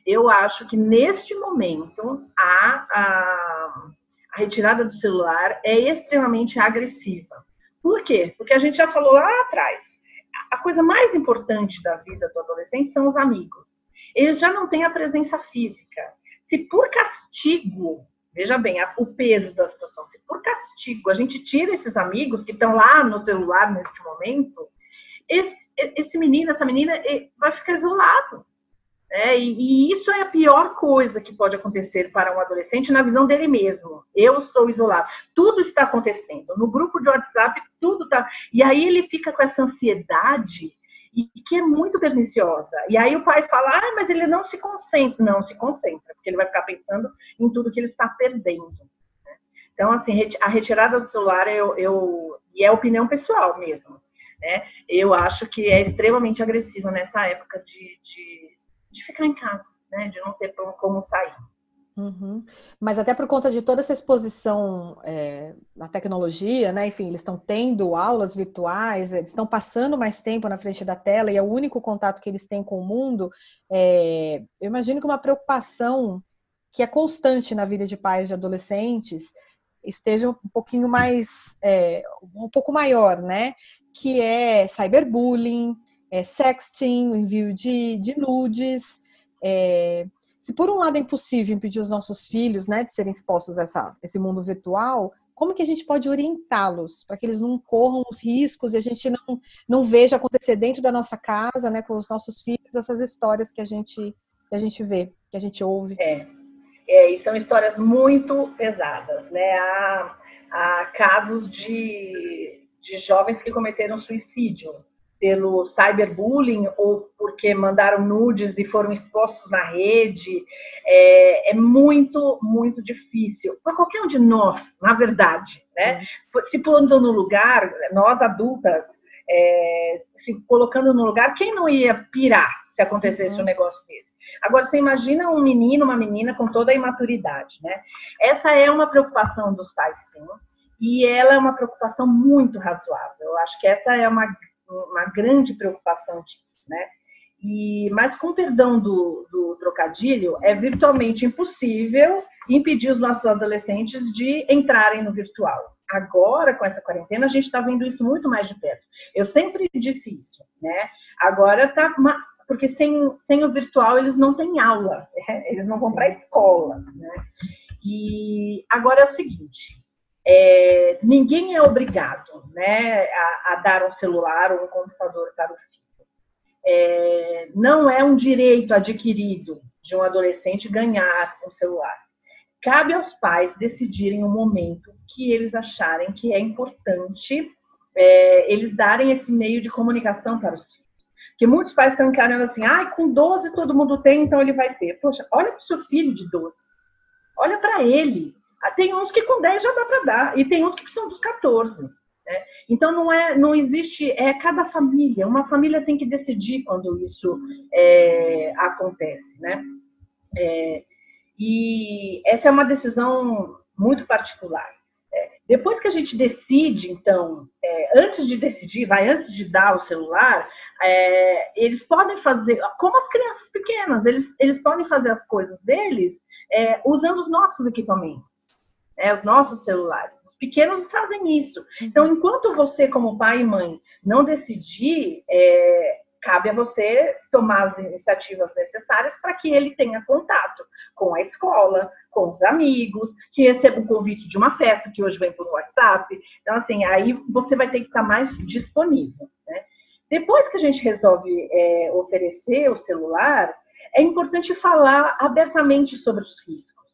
Eu acho que neste momento a, a, a retirada do celular é extremamente agressiva. Por quê? Porque a gente já falou lá atrás, a coisa mais importante da vida do adolescente são os amigos ele já não tem a presença física. Se por castigo, veja bem, o peso da situação, se por castigo a gente tira esses amigos que estão lá no celular neste momento, esse, esse menino, essa menina vai ficar isolado. É, e, e, isso é a pior coisa que pode acontecer para um adolescente na visão dele mesmo. Eu sou isolado. Tudo está acontecendo. No grupo de WhatsApp, tudo está. E aí ele fica com essa ansiedade e que é muito perniciosa. E aí o pai fala, ah, mas ele não se concentra. Não se concentra, porque ele vai ficar pensando em tudo que ele está perdendo. Né? Então, assim, a retirada do celular, eu, eu e é opinião pessoal mesmo. Né? Eu acho que é extremamente agressivo nessa época de, de de ficar em casa, né? De não ter como sair. Uhum. Mas até por conta de toda essa exposição é, na tecnologia, né? Enfim, eles estão tendo aulas virtuais, eles estão passando mais tempo na frente da tela e é o único contato que eles têm com o mundo. É, eu imagino que uma preocupação que é constante na vida de pais de adolescentes esteja um pouquinho mais, é, um pouco maior, né? Que é cyberbullying, é, sexting, envio de, de nudes. É, se por um lado é impossível impedir os nossos filhos né, de serem expostos a essa, esse mundo virtual, como que a gente pode orientá-los para que eles não corram os riscos e a gente não, não veja acontecer dentro da nossa casa, né, com os nossos filhos, essas histórias que a gente, que a gente vê, que a gente ouve? É, é e são histórias muito pesadas, né? Há, há casos de, de jovens que cometeram suicídio pelo cyberbullying ou porque mandaram nudes e foram expostos na rede, é, é muito, muito difícil. Para qualquer um de nós, na verdade, né? Se pondo no lugar, nós adultas, é, se colocando no lugar, quem não ia pirar se acontecesse uhum. um negócio desse? Agora, você imagina um menino, uma menina com toda a imaturidade, né? Essa é uma preocupação dos pais, sim, e ela é uma preocupação muito razoável. Eu acho que essa é uma uma grande preocupação disso, né? E, mas com perdão do, do trocadilho, é virtualmente impossível impedir os nossos adolescentes de entrarem no virtual. Agora, com essa quarentena, a gente está vendo isso muito mais de perto. Eu sempre disse isso, né? Agora está porque sem, sem o virtual eles não têm aula, eles não vão para a escola, né? E agora é o seguinte, é, ninguém é obrigado né, a, a, dar um celular ou um computador para o filho. É, não é um direito adquirido de um adolescente ganhar um celular. Cabe aos pais decidirem o momento que eles acharem que é importante é, eles darem esse meio de comunicação para os filhos. Porque muitos pais estão encarando assim, ah, com 12 todo mundo tem, então ele vai ter. Poxa, olha para o seu filho de 12. Olha para ele. Ah, tem uns que com 10 já dá para dar, e tem uns que precisam dos 14. Né? Então não é, não existe, é cada família. Uma família tem que decidir quando isso é, acontece, né? É, e essa é uma decisão muito particular. É, depois que a gente decide, então, é, antes de decidir, vai antes de dar o celular, é, eles podem fazer, como as crianças pequenas, eles, eles podem fazer as coisas deles é, usando os nossos equipamentos né, os nossos celulares. Os pequenos fazem isso. Então, enquanto você, como pai e mãe, não decidir, é, cabe a você tomar as iniciativas necessárias para que ele tenha contato com a escola, com os amigos, que receba um convite de uma festa que hoje vem por WhatsApp. Então, assim, aí você vai ter que estar mais disponível. Né? Depois que a gente resolve é, oferecer o celular, é importante falar abertamente sobre os riscos.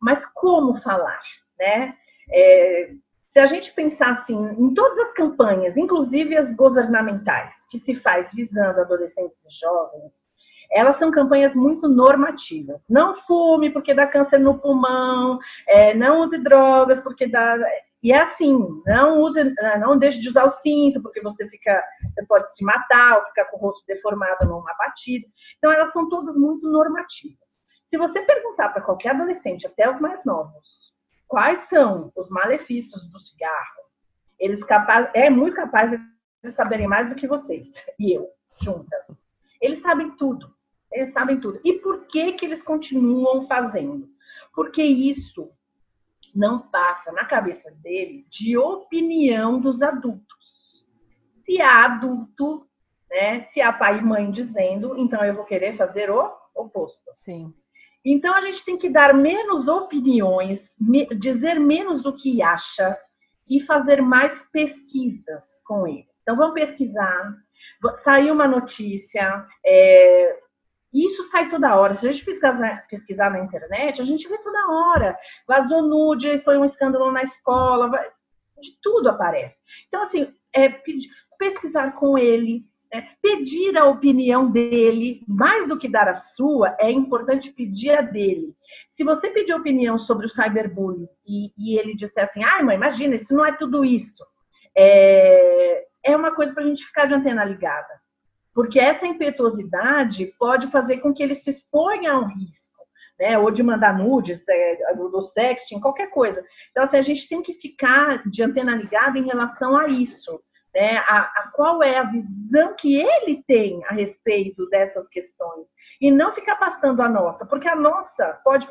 Mas como falar? Né? É, se a gente pensar assim, em todas as campanhas, inclusive as governamentais, que se faz visando adolescentes e jovens, elas são campanhas muito normativas. Não fume porque dá câncer no pulmão, é, não use drogas porque dá. E é assim, não use, não deixe de usar o cinto, porque você fica, você pode se matar ou ficar com o rosto deformado numa batida. Então, elas são todas muito normativas. Se você perguntar para qualquer adolescente, até os mais novos, quais são os malefícios do cigarro, eles capaz, é muito capaz de saberem mais do que vocês e eu, juntas. Eles sabem tudo. Eles sabem tudo. E por que que eles continuam fazendo? Porque isso não passa na cabeça dele de opinião dos adultos. Se há adulto, né, se há pai e mãe dizendo, então eu vou querer fazer o oposto. Sim. Então a gente tem que dar menos opiniões, dizer menos o que acha e fazer mais pesquisas com eles. Então vamos pesquisar. Saiu uma notícia, é, isso sai toda hora. Se a gente pesquisar, pesquisar na internet, a gente vê toda hora. Vazou nude, foi um escândalo na escola, de tudo aparece. Então, assim, é, pesquisar com ele, é, pedir a opinião dele, mais do que dar a sua, é importante pedir a dele. Se você pedir opinião sobre o cyberbullying e, e ele disser assim, ai, ah, mãe, imagina, isso não é tudo isso, é, é uma coisa para a gente ficar de antena ligada. Porque essa impetuosidade pode fazer com que ele se exponha a um risco, né? Ou de mandar nudes, é, do sexting, qualquer coisa. Então, assim, a gente tem que ficar de antena ligada em relação a isso né, a, a, qual é a visão que ele tem a respeito dessas questões e não ficar passando a nossa, porque a nossa pode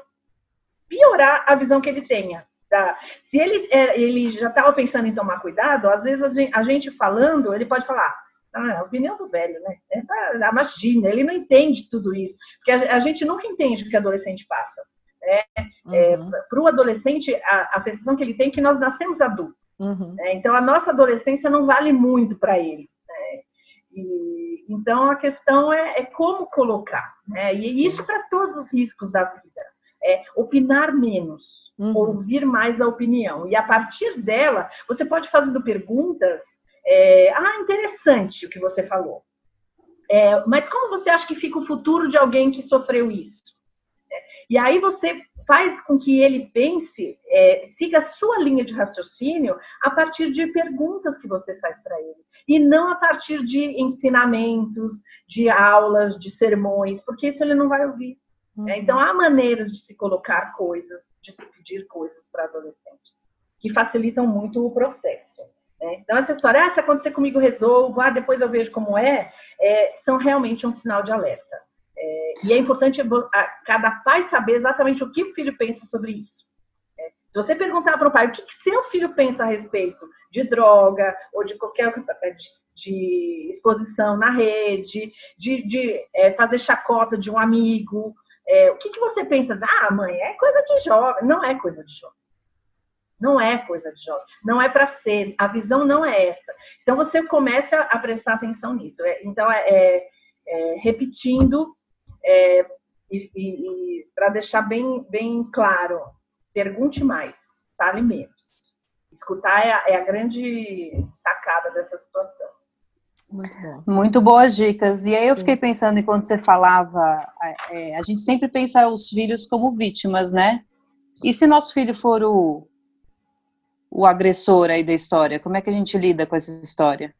piorar a visão que ele tenha. Tá? Se ele, é, ele já estava pensando em tomar cuidado, às vezes a gente, a gente, falando, ele pode falar, ah, é a opinião do velho, né? É, tá, imagina, ele não entende tudo isso, porque a, a, gente nunca entende o que adolescente passa. Né? É, uhum. Para o adolescente, a, a sensação que ele tem é que nós nascemos adultos. Uhum. É, então, a nossa adolescência não vale muito para ele. Né? E, então, a questão é, é como colocar. Né? E isso para todos os riscos da vida. É opinar menos, uhum. ouvir mais a opinião. E a partir dela, você pode fazendo perguntas. É, ah, interessante o que você falou. É, mas como você acha que fica o futuro de alguém que sofreu isso? É, e aí você faz com que ele pense, é, siga a sua linha de raciocínio a partir de perguntas que você faz para ele. E não a partir de ensinamentos, de aulas, de sermões, porque isso ele não vai ouvir. Uhum. É, então, há maneiras de se colocar coisas, de se pedir coisas para adolescentes, que facilitam muito o processo. Né? Então, essa história, ah, se acontecer comigo, resolvo, ah, depois eu vejo como é, é são realmente um sinal de alerta. É, e é importante cada pai saber exatamente o que o filho pensa sobre isso. É, se você perguntar para o pai o que, que, seu filho pensa a respeito de droga ou de qualquer é, de, de exposição na rede, de, de é, fazer chacota de um amigo, é, o que, que você pensa? Ah, mãe, é coisa de jovem. Não é coisa de jovem. Não é coisa de jovem. Não é para ser. A visão não é essa. Então você começa a prestar atenção nisso. É, então, é, repetindo é, e, e, e para deixar bem, bem claro, pergunte mais, fale menos. Escutar é a, é a grande sacada dessa situação. Muito bom. Muito boas dicas. E aí eu fiquei pensando enquanto você falava, é, a gente sempre pensa os filhos como vítimas, né? E se nosso filho for o, o agressor aí da história, como é que a gente lida com essa história?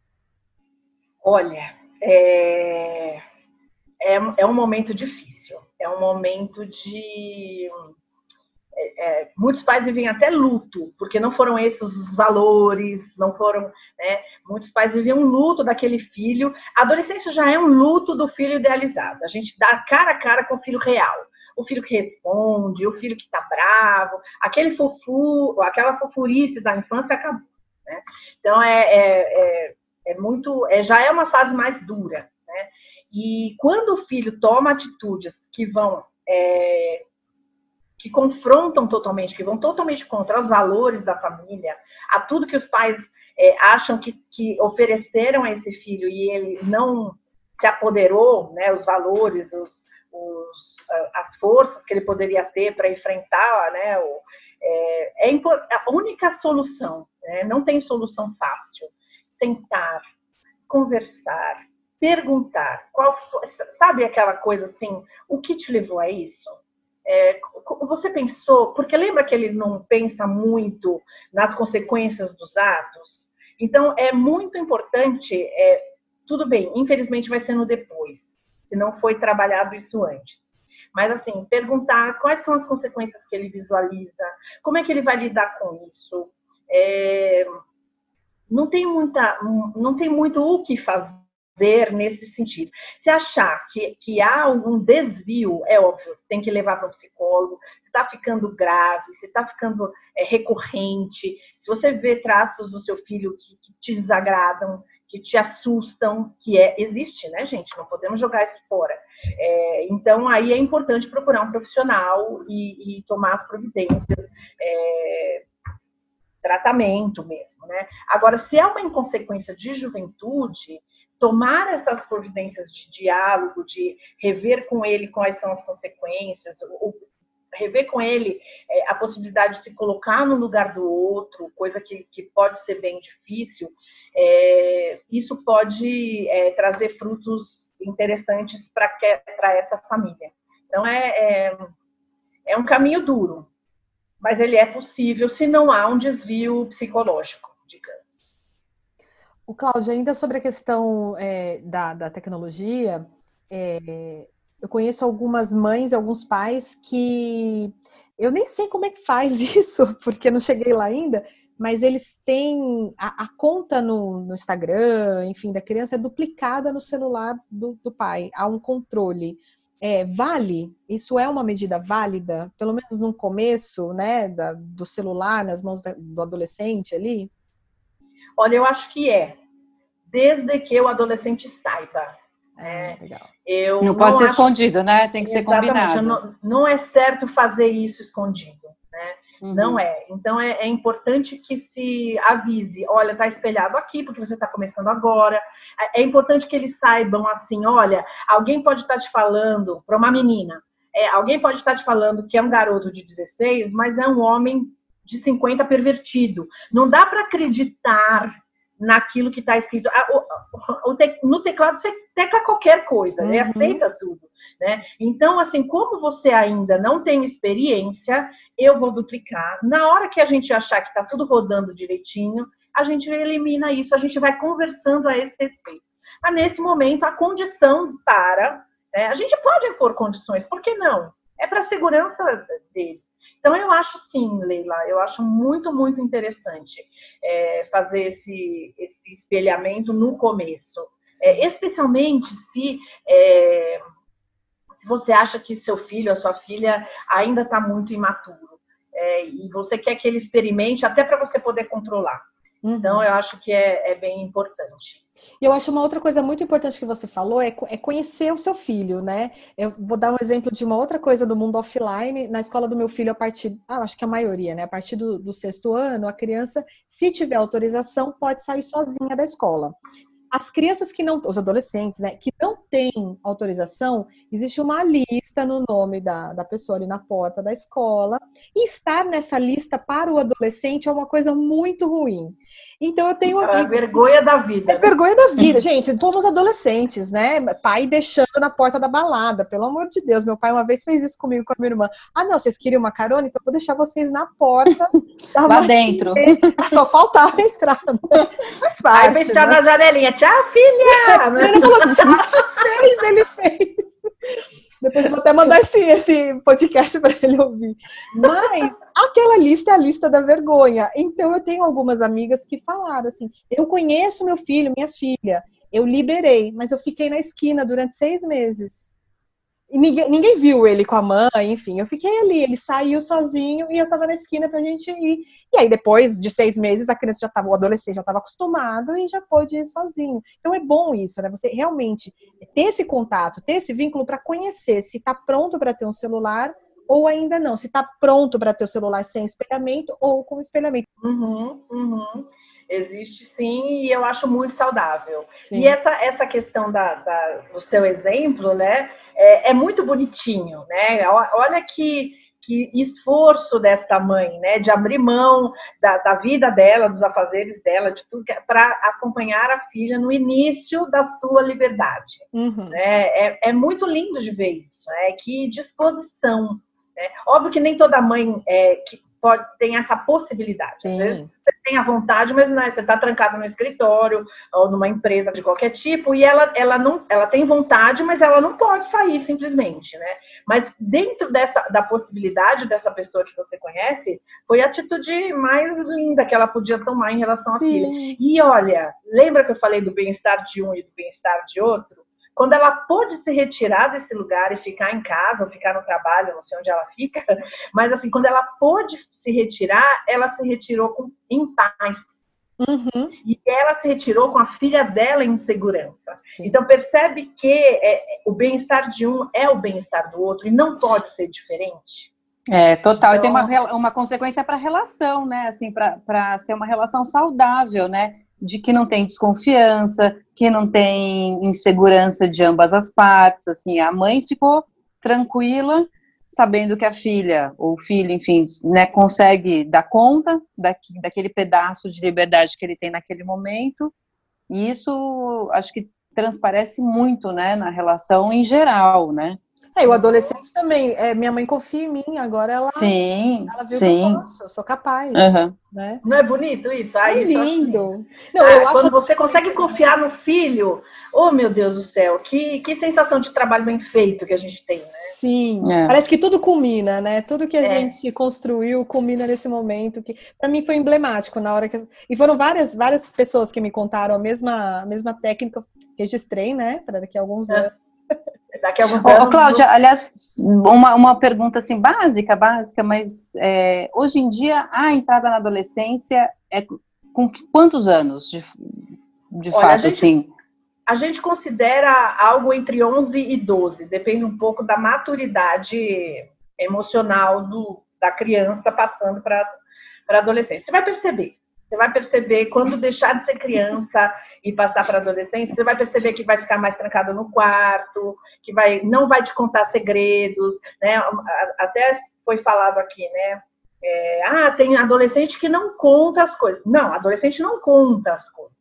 Olha, é, é, é um momento difícil, é um momento de. É, é, muitos pais vivem até luto, porque não foram esses os valores, não foram. Né? Muitos pais vivem um luto daquele filho. A adolescência já é um luto do filho idealizado. A gente dá cara a cara com o filho real. O filho que responde, o filho que tá bravo, aquele fofu, aquela fofurice da infância acabou. Né? Então é, é, é, é muito. É, já é uma fase mais dura. E quando o filho toma atitudes que vão é, que confrontam totalmente, que vão totalmente contra os valores da família, a tudo que os pais é, acham que, que ofereceram a esse filho e ele não se apoderou, né, os valores, os, os, as forças que ele poderia ter para enfrentar, né, o, é, é, a única solução, né, não tem solução fácil. Sentar, conversar, perguntar qual foi, sabe aquela coisa assim, o que te levou a isso? É, você pensou, porque lembra que ele não pensa muito nas consequências dos atos? Então é muito importante, é, tudo bem, infelizmente vai ser no depois, se não foi trabalhado isso antes. Mas assim, perguntar quais são as consequências que ele visualiza, como é que ele vai lidar com isso. É, não tem muita, não tem muito o que fazer fazer nesse sentido. Se achar que, que há algum desvio, é óbvio, tem que levar para um psicólogo. Se está ficando grave, se está ficando é, recorrente, se você vê traços do seu filho que, que, te desagradam, que te assustam, que é existe, né, gente? Não podemos jogar isso fora. É, então, aí é importante procurar um profissional e, e tomar as providências. É, tratamento mesmo, né? Agora, se é uma inconsequência de juventude, tomar essas providências de diálogo, de rever com ele quais são as consequências, ou rever com ele é, a possibilidade de se colocar no lugar do outro, coisa que, que pode ser bem difícil, é, isso pode é, trazer frutos interessantes para essa família. Então, é, é, é um caminho duro, mas ele é possível se não há um desvio psicológico, digamos. O Cláudio, ainda sobre a questão é, da, da tecnologia, é, eu conheço algumas mães alguns pais que eu nem sei como é que faz isso, porque não cheguei lá ainda, mas eles têm a, a conta no, no, Instagram, enfim, da criança é duplicada no celular do, do pai. Há um controle. É, vale? Isso é uma medida válida, pelo menos no começo, né, da, do celular nas mãos da, do adolescente ali? Olha, eu acho que é, desde que o adolescente saiba. É, eu não, não pode ser acho... escondido, né? Tem que Exatamente, ser combinado. Não, não, é certo fazer isso escondido, né? Uhum. Não é. Então é, é, importante que se avise, olha, está espelhado aqui porque você está começando agora. É, é importante que eles saibam assim, olha, alguém pode estar tá te falando para uma menina, é, alguém pode estar tá te falando que é um garoto de 16, mas é um homem de 50 pervertido. Não dá para acreditar naquilo que está escrito. no teclado você tecla qualquer coisa, né? uhum. né? aceita tudo. Né? Então, assim, como você ainda não tem experiência, eu vou duplicar. Na hora que a gente achar que está tudo rodando direitinho, a gente elimina isso, a gente vai conversando a esse respeito. Mas nesse momento, a condição para. Né? A gente pode impor condições, por que não? É para a segurança deles. Então, eu acho sim, Leila, eu acho muito, muito interessante é, fazer esse, esse espelhamento no começo. É, especialmente se, é, se você acha que seu filho, a sua filha, ainda está muito imaturo. É, e você quer que ele experimente até para você poder controlar. Uhum. Então, eu acho que é, é bem importante. E eu acho uma outra coisa muito importante que você falou é, é, conhecer o seu filho, né? Eu vou dar um exemplo de uma outra coisa do mundo offline. Na escola do meu filho, a partir, ah, acho que a maioria, né? A partir do, do sexto ano, a criança, se tiver autorização, pode sair sozinha da escola. As crianças que não, os adolescentes, né, que não têm autorização, existe uma lista no nome da, da pessoa ali na porta da escola. E estar nessa lista para o adolescente é uma coisa muito ruim. Então eu tenho É vergonha da vida. É vergonha da vida, gente. Fomos adolescentes, né? Pai deixando na porta da balada, pelo amor de Deus. Meu pai uma vez fez isso comigo com a minha irmã. Ah, não, vocês queriam uma carona? Então eu vou deixar vocês na porta. Lá dentro. Só faltava entrar. Né? Faz parte. Aí fechar né? na janelinha. Tchau, filha! ele falou, já fez, ele fez. Depois vou até mandar esse, esse podcast para ele ouvir. Mas aquela lista é a lista da vergonha. Então eu tenho algumas amigas que falaram assim: eu conheço meu filho, minha filha, eu liberei, mas eu fiquei na esquina durante seis meses. E ninguém, ninguém viu ele com a mãe, enfim, eu fiquei ali, ele saiu sozinho e eu tava na esquina pra gente ir. E aí, depois de seis meses, a criança já tava, o adolescente já estava acostumado e já pôde ir sozinho. Então é bom isso, né? Você realmente ter esse contato, ter esse vínculo para conhecer se está pronto para ter um celular ou ainda não, se está pronto para ter o celular sem espelhamento ou com espelhamento. Uhum, uhum. Existe sim, e eu acho muito saudável. Sim. E essa, essa questão da, da, do seu exemplo, né, é, é, muito bonitinho, né? Olha que, que esforço desta mãe, né, de abrir mão da, da vida dela, dos afazeres dela, de tudo, é para acompanhar a filha no início da sua liberdade. Uhum. Né? É, é muito lindo de ver isso, né? Que disposição. Né? Óbvio que nem toda mãe é, que pode, tem essa possibilidade. Sim. Às vezes você tem a vontade, mas não é, você está trancado no escritório ou numa empresa de qualquer tipo e ela, ela não ela tem vontade, mas ela não pode sair simplesmente, né? Mas dentro dessa da possibilidade dessa pessoa que você conhece, foi a atitude mais linda que ela podia tomar em relação à Sim. filha. E olha, lembra que eu falei do bem-estar de um e do bem-estar de outro? Quando ela pôde se retirar desse lugar e ficar em casa, ou ficar no trabalho, não sei onde ela fica, mas assim, quando ela pôde se retirar, ela se retirou com, em paz. Uhum. E ela se retirou com a filha dela em segurança. Sim. Então percebe que é, o bem-estar de um é o bem-estar do outro e não pode ser diferente. É, total. Então, e tem uma, então uma consequência para a relação, né? Assim, para ser uma relação saudável, né? De que não tem desconfiança, que não tem insegurança de ambas as partes, assim, a mãe ficou tranquila, sabendo que a filha, ou o filho, enfim, né, consegue dar conta daqui, daquele pedaço de liberdade que ele tem naquele momento, e isso acho que transparece muito, né, na relação em geral, né, é, o adolescente também. É, minha mãe confia em mim, agora ela, sim, ela viu sim. que eu posso, eu sou capaz. Uhum. Né? Não é bonito isso? É Aí, lindo. Não, ah, quando você consegue confiar no filho, oh meu Deus do céu, que, que sensação de trabalho bem feito que a gente tem, né? Sim, é. parece que tudo culmina, né? Tudo que a é. gente construiu culmina nesse momento que para mim foi emblemático na hora que e foram várias várias pessoas que me contaram a mesma a mesma técnica registrei, né, para daqui a alguns é. anos daqui a alguns anos. Ô, Cláudia, aliás, uma, uma pergunta assim, básica, básica, mas é, hoje em dia a entrada na adolescência é com quantos anos, de, de Olha, fato, a gente, assim? A gente considera algo entre 11 e 12, depende um pouco da maturidade emocional do, da criança passando para a adolescência. Você vai perceber. Você vai perceber quando deixar de ser criança e passar para adolescência, você vai perceber que vai ficar mais trancado no quarto, que vai, não vai te contar segredos, né? Até foi falado aqui, né? É, ah, tem adolescente que não conta as coisas. Não, adolescente não conta as coisas.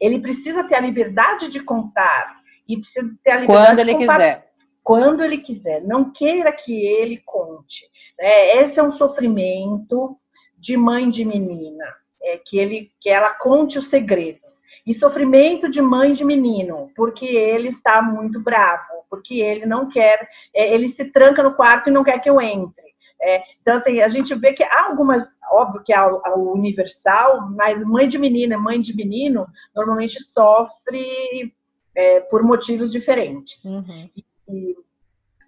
Ele precisa ter a liberdade de contar e precisa ter a liberdade quando ele quiser. Quando ele quiser. Não queira que ele conte. Né? Esse é um sofrimento de mãe de menina, é que ele que ela conte os segredos e sofrimento de mãe de menino, porque ele está muito bravo, porque ele não quer, é, ele se tranca no quarto e não quer que eu entre. É, então, assim, a gente vê que há algumas, óbvio que há o universal, mas mãe de menina, mãe de menino, normalmente sofre é, por motivos diferentes. Uhum. E, e,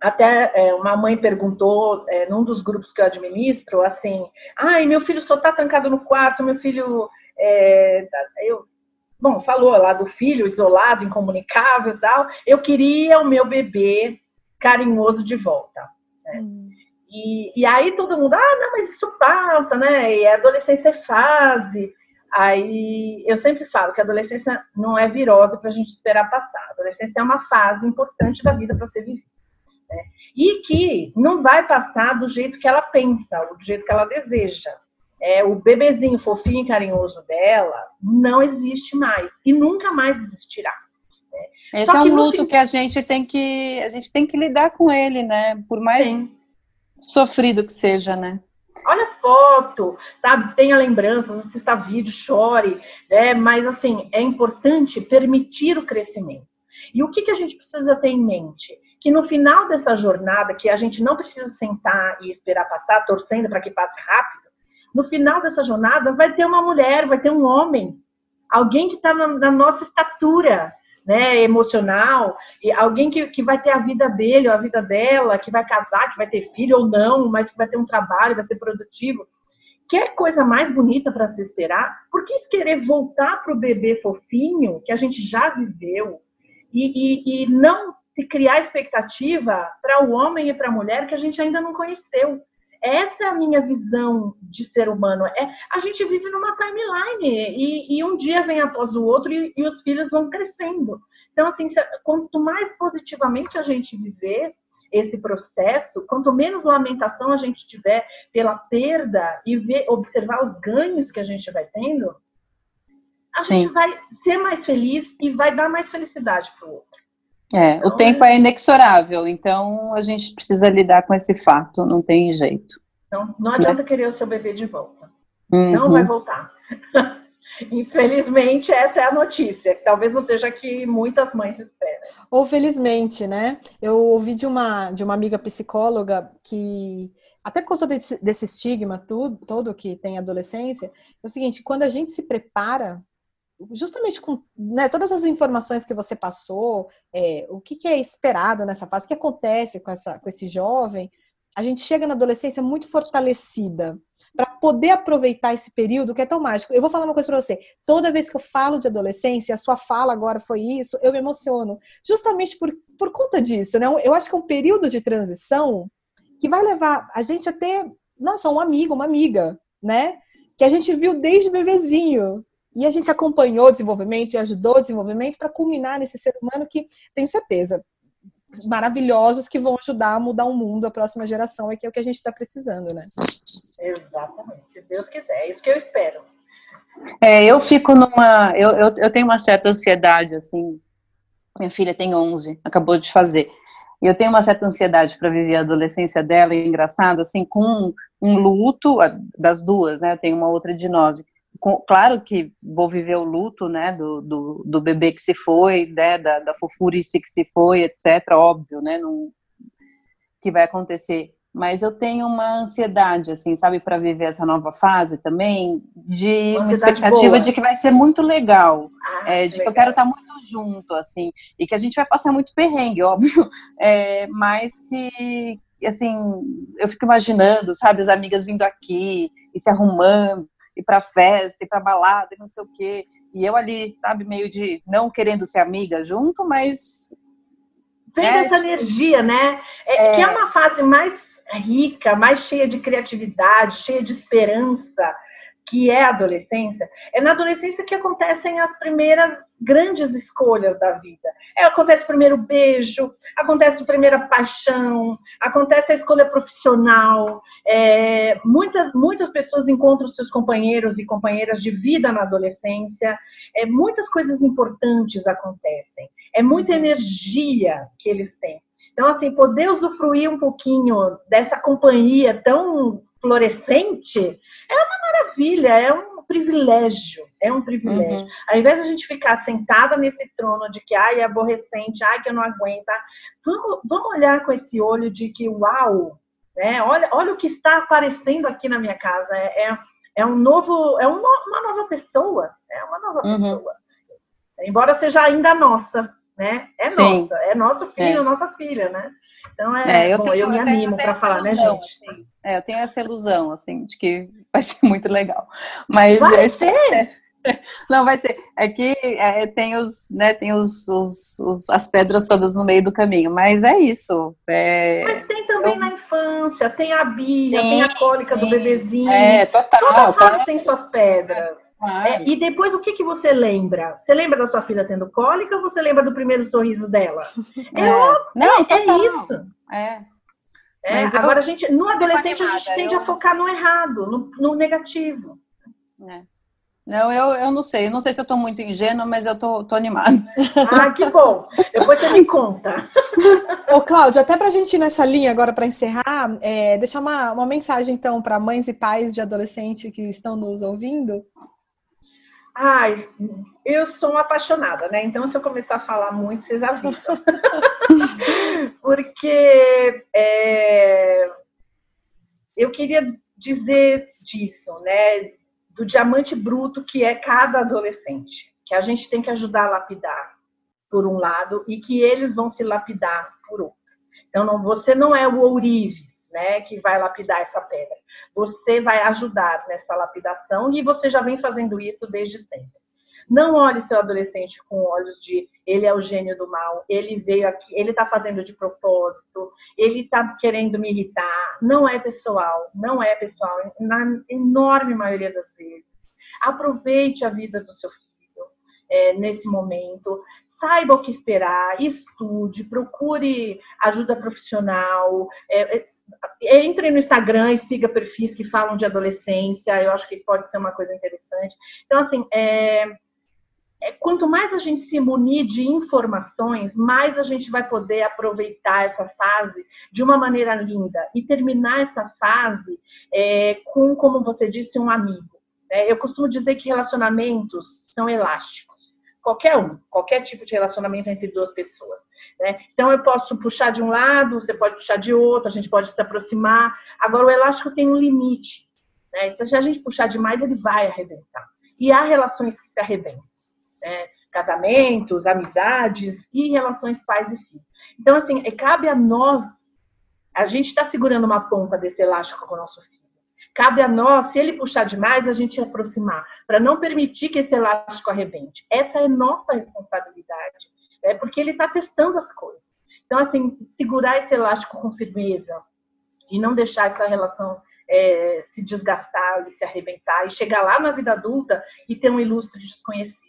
até é, uma mãe perguntou é, num dos grupos que eu administro, assim, ai, meu filho só está trancado no quarto, meu filho, é, eu, bom, falou lá do filho isolado, incomunicável e tal. Eu queria o meu bebê carinhoso de volta. Né? Hum. E, e aí todo mundo, ah, não, mas isso passa, né? E a adolescência é fase. Aí eu sempre falo que a adolescência não é virosa para a gente esperar passar. A adolescência é uma fase importante da vida para ser vivida. Né? E que não vai passar do jeito que ela pensa, ou do jeito que ela deseja é, o bebezinho fofinho e carinhoso dela não existe mais e nunca mais existirá. Né? Esse Só é um luto fim... que a gente tem que a gente tem que lidar com ele, né? Por mais Sim. sofrido que seja, né? Olha foto, sabe? Tenha lembranças, assista vídeo, chore, né? Mas assim é importante permitir o crescimento. E o que, que a gente precisa ter em mente? Que no final dessa jornada, que a gente não precisa sentar e esperar passar, torcendo para que passe rápido no final dessa jornada vai ter uma mulher, vai ter um homem, alguém que está na, na, nossa estatura, né, emocional, e alguém que, que vai ter a vida dele ou a vida dela, que vai casar, que vai ter filho ou não, mas que vai ter um trabalho, vai ser produtivo. Quer coisa mais bonita para se esperar? Por que querer voltar para o bebê fofinho que a gente já viveu e, e, e não criar expectativa para o homem e para a mulher que a gente ainda não conheceu? Essa é a minha visão de ser humano. É, a gente vive numa timeline e, e um dia vem após o outro e, e os filhos vão crescendo. Então, assim, se, quanto mais positivamente a gente viver esse processo, quanto menos lamentação a gente tiver pela perda e ver, observar os ganhos que a gente vai tendo, a Sim. gente vai ser mais feliz e vai dar mais felicidade para o outro. É, então, o tempo é inexorável, então a gente precisa lidar com esse fato, não tem jeito. Então, não adianta querer o seu bebê de volta. Uhum. Não vai voltar. Infelizmente, essa é a notícia, que talvez não seja que muitas mães esperam. Ou felizmente, né? Eu ouvi de uma, de uma amiga psicóloga que, até por causa desse, desse estigma tudo, todo que tem adolescência, é o seguinte: quando a gente se prepara justamente com né, todas as informações que você passou, é, o que, que, é esperado nessa fase, o que acontece com, essa, com esse jovem, a gente chega na adolescência muito fortalecida para poder aproveitar esse período que é tão mágico. Eu vou falar uma coisa para você. Toda vez que eu falo de adolescência, a sua fala agora foi isso, eu me emociono. Justamente por, por conta disso, né? Eu acho que é um período de transição que vai levar a gente a ter, nossa, um amigo, uma amiga, né? Que a gente viu desde bebezinho, E a gente acompanhou o desenvolvimento e ajudou o desenvolvimento para culminar nesse ser humano que, tenho certeza, maravilhosos que vão ajudar a mudar o mundo, a próxima geração, é que é o que a gente está precisando, né? Exatamente, se Deus quiser, é isso que eu espero. É, eu fico numa. Eu, eu, eu tenho uma certa ansiedade, assim. Minha filha tem 11, acabou de fazer. E eu tenho uma certa ansiedade para viver a adolescência dela, e engraçado, assim, com um luto das duas, né? Eu tenho uma outra de 9 claro que vou viver o luto, né, do, do, do bebê que se foi, né, da, da fofurice que se foi, etc, óbvio, né, não, que vai acontecer. Mas eu tenho uma ansiedade, assim, sabe, para viver essa nova fase também, de uma, uma expectativa boa. de que vai ser muito legal, ah, é, de legal. que eu quero estar muito junto, assim, e que a gente vai passar muito perrengue, óbvio, é, mas que, assim, eu fico imaginando, sabe, as amigas vindo aqui e se arrumando, ir pra festa, ir pra balada e não sei o quê. E eu ali, sabe, meio de não querendo ser amiga junto, mas. Vem é, essa tipo, energia, né? É, é, que é uma fase mais rica, mais cheia de criatividade, cheia de esperança, que é a adolescência, é na adolescência que acontecem as primeiras grandes escolhas da vida. É, acontece o primeiro beijo, acontece a primeira paixão, acontece a escolha profissional. É, muitas, muitas pessoas encontram seus companheiros e companheiras de vida na adolescência. É, muitas coisas importantes acontecem. É muita energia que eles têm. Então, assim, poder usufruir um pouquinho dessa companhia tão fluorescente é uma maravilha, é um privilégio, é um privilégio. Uhum. Ao invés de a gente ficar sentada nesse trono de que, ai, é aborrecente, ai, que eu não aguento, vamos, vamos olhar com esse olho de que, uau, né? Olha, olha o que está aparecendo aqui na minha casa, é, é, é um novo, é um, uma nova pessoa, é uma nova uhum. pessoa. Embora seja ainda nossa, né? É Sim. nossa, é nosso filho, é. nossa filha, né? Então é, é eu, bom, tenho, eu me animo para falar, né, ilusão, né, gente? Assim, é, eu tenho essa ilusão, assim, de que vai ser muito legal. Mas vai eu espero. Não, vai ser. É que é, tem, os, né, tem os, os, os, as pedras todas no meio do caminho, mas é isso. É, mas tem também eu... na infância, tem a bia, sim, tem a cólica sim. do bebezinho. É, total. Toda fase tem suas pedras. Claro. É, e depois, o que, que você lembra? Você lembra da sua filha tendo cólica ou você lembra do primeiro sorriso dela? É, é óbvio, Não, é, é isso. É. É, agora, eu, a gente, no adolescente, animada, a gente tende eu... a focar no errado, no, no negativo. É. Não, eu, eu não sei. Eu não sei se eu estou muito ingênua, mas eu tô, tô animada. Ah, que bom. Depois você me conta. Ô, Cláudia, até para a gente ir nessa linha agora para encerrar, é, deixar uma, uma mensagem, então, para mães e pais de adolescente que estão nos ouvindo. Ai, eu sou uma apaixonada, né? Então, se eu começar a falar muito, vocês avisam. Porque é, eu queria dizer disso, né? Do diamante bruto que é cada adolescente, que a gente tem que ajudar a lapidar, por um lado, e que eles vão se lapidar por outro. Então, não, você não é o ourives, né? Que vai lapidar essa pedra você vai ajudar nessa lapidação e você já vem fazendo isso desde sempre. Não olhe seu adolescente com olhos de ele é o gênio do mal, ele veio aqui, ele está fazendo de propósito, ele está querendo me irritar. Não é pessoal, não é pessoal, na enorme maioria das vezes. Aproveite a vida do seu filho é, nesse momento, saiba o que esperar, estude, procure ajuda profissional, é, é entre no Instagram e siga perfis que falam de adolescência, eu acho que pode ser uma coisa interessante. Então, assim, é, é, quanto mais a gente se munir de informações, mais a gente vai poder aproveitar essa fase de uma maneira linda e terminar essa fase é, com, como você disse, um amigo. Né? Eu costumo dizer que relacionamentos são elásticos. Qualquer um, qualquer tipo de relacionamento entre duas pessoas. Né? Então, eu posso puxar de um lado, você pode puxar de outro, a gente pode se aproximar. Agora, o elástico tem um limite. Né? Então, se a gente puxar demais, ele vai arrebentar. E há relações que se arrebentam. Né? Casamentos, amizades e relações pais e filhos. Então, assim, é, cabe a nós, a gente está segurando uma ponta desse elástico com o nosso filho. Cabe a nós, se ele puxar demais, a gente aproximar, para não permitir que esse elástico arrebente. Essa é nossa responsabilidade é porque ele está testando as coisas. Então, assim, segurar esse elástico com firmeza e não deixar essa relação é, se desgastar e se arrebentar e chegar lá na vida adulta e ter um ilustre desconhecido.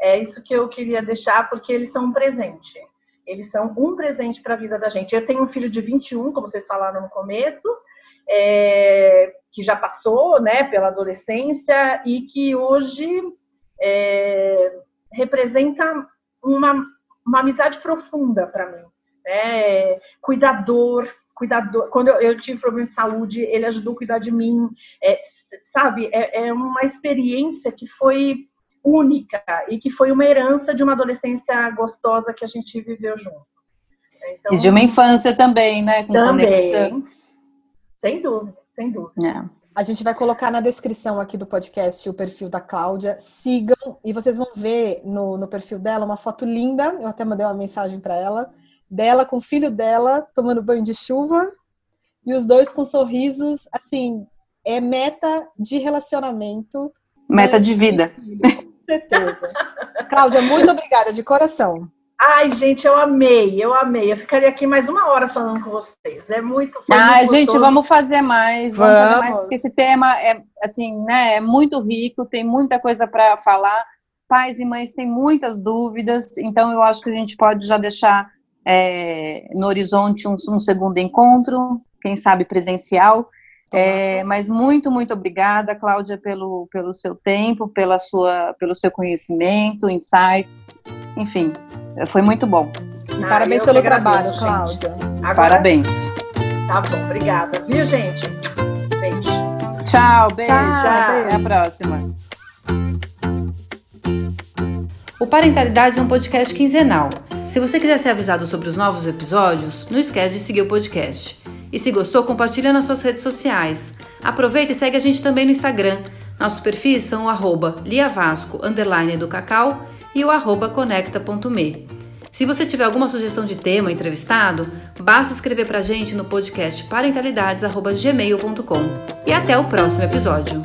É isso que eu queria deixar, porque eles são um presente. Eles são um presente para a vida da gente. Eu tenho um filho de 21, como vocês falaram no começo, é, que já passou né, pela adolescência e que hoje é, representa uma, uma amizade profunda para mim. Né? Cuidador, cuidador. Quando eu, eu, tive problema de saúde, ele ajudou a cuidar de mim. É, sabe, é, é uma experiência que foi única e que foi uma herança de uma adolescência gostosa que a gente viveu junto. Então, e de uma infância também, né? Com também. Conexão. Sem dúvida, sem dúvida. É. A gente vai colocar na descrição aqui do podcast o perfil da Cláudia. Sigam e vocês vão ver no, no perfil dela uma foto linda. Eu até mandei uma mensagem para ela. Dela com o filho dela tomando banho de chuva e os dois com sorrisos. Assim, é meta de relacionamento. Meta de vida. Com certeza. Cláudia, muito obrigada de coração. Ai, gente, eu amei, eu amei. Eu ficaria aqui mais uma hora falando com vocês. É muito. Ai, muito gente, gostoso. vamos fazer mais. Vamos, vamos, fazer mais, porque esse tema é assim, né? É muito rico, tem muita coisa para falar. Pais e mães têm muitas dúvidas, então eu acho que a gente pode já deixar é, no horizonte um, um segundo encontro, quem sabe presencial. É, mas muito, muito obrigada, Cláudia, pelo, pelo seu tempo, pela sua, pelo seu conhecimento, insights, enfim, foi muito bom. Ah, Parabéns pelo trabalho, Cláudia. Agora, Parabéns. Tá bom, obrigada. Viu, gente? Beijo. Tchau, beijo. Tchau, Até a próxima. O Parentalidade é um podcast quinzenal. Se você quiser ser avisado sobre os novos episódios, não esquece de seguir o podcast. E se gostou, compartilha nas suas redes sociais. Aproveita e segue a gente também no Instagram. Nossos perfis são o arroba liavasco, underline do cacau e o arroba conecta.me. Se você tiver alguma sugestão de tema ou entrevistado, basta escrever pra gente no podcast parentalidades.gmail.com. E até o próximo episódio.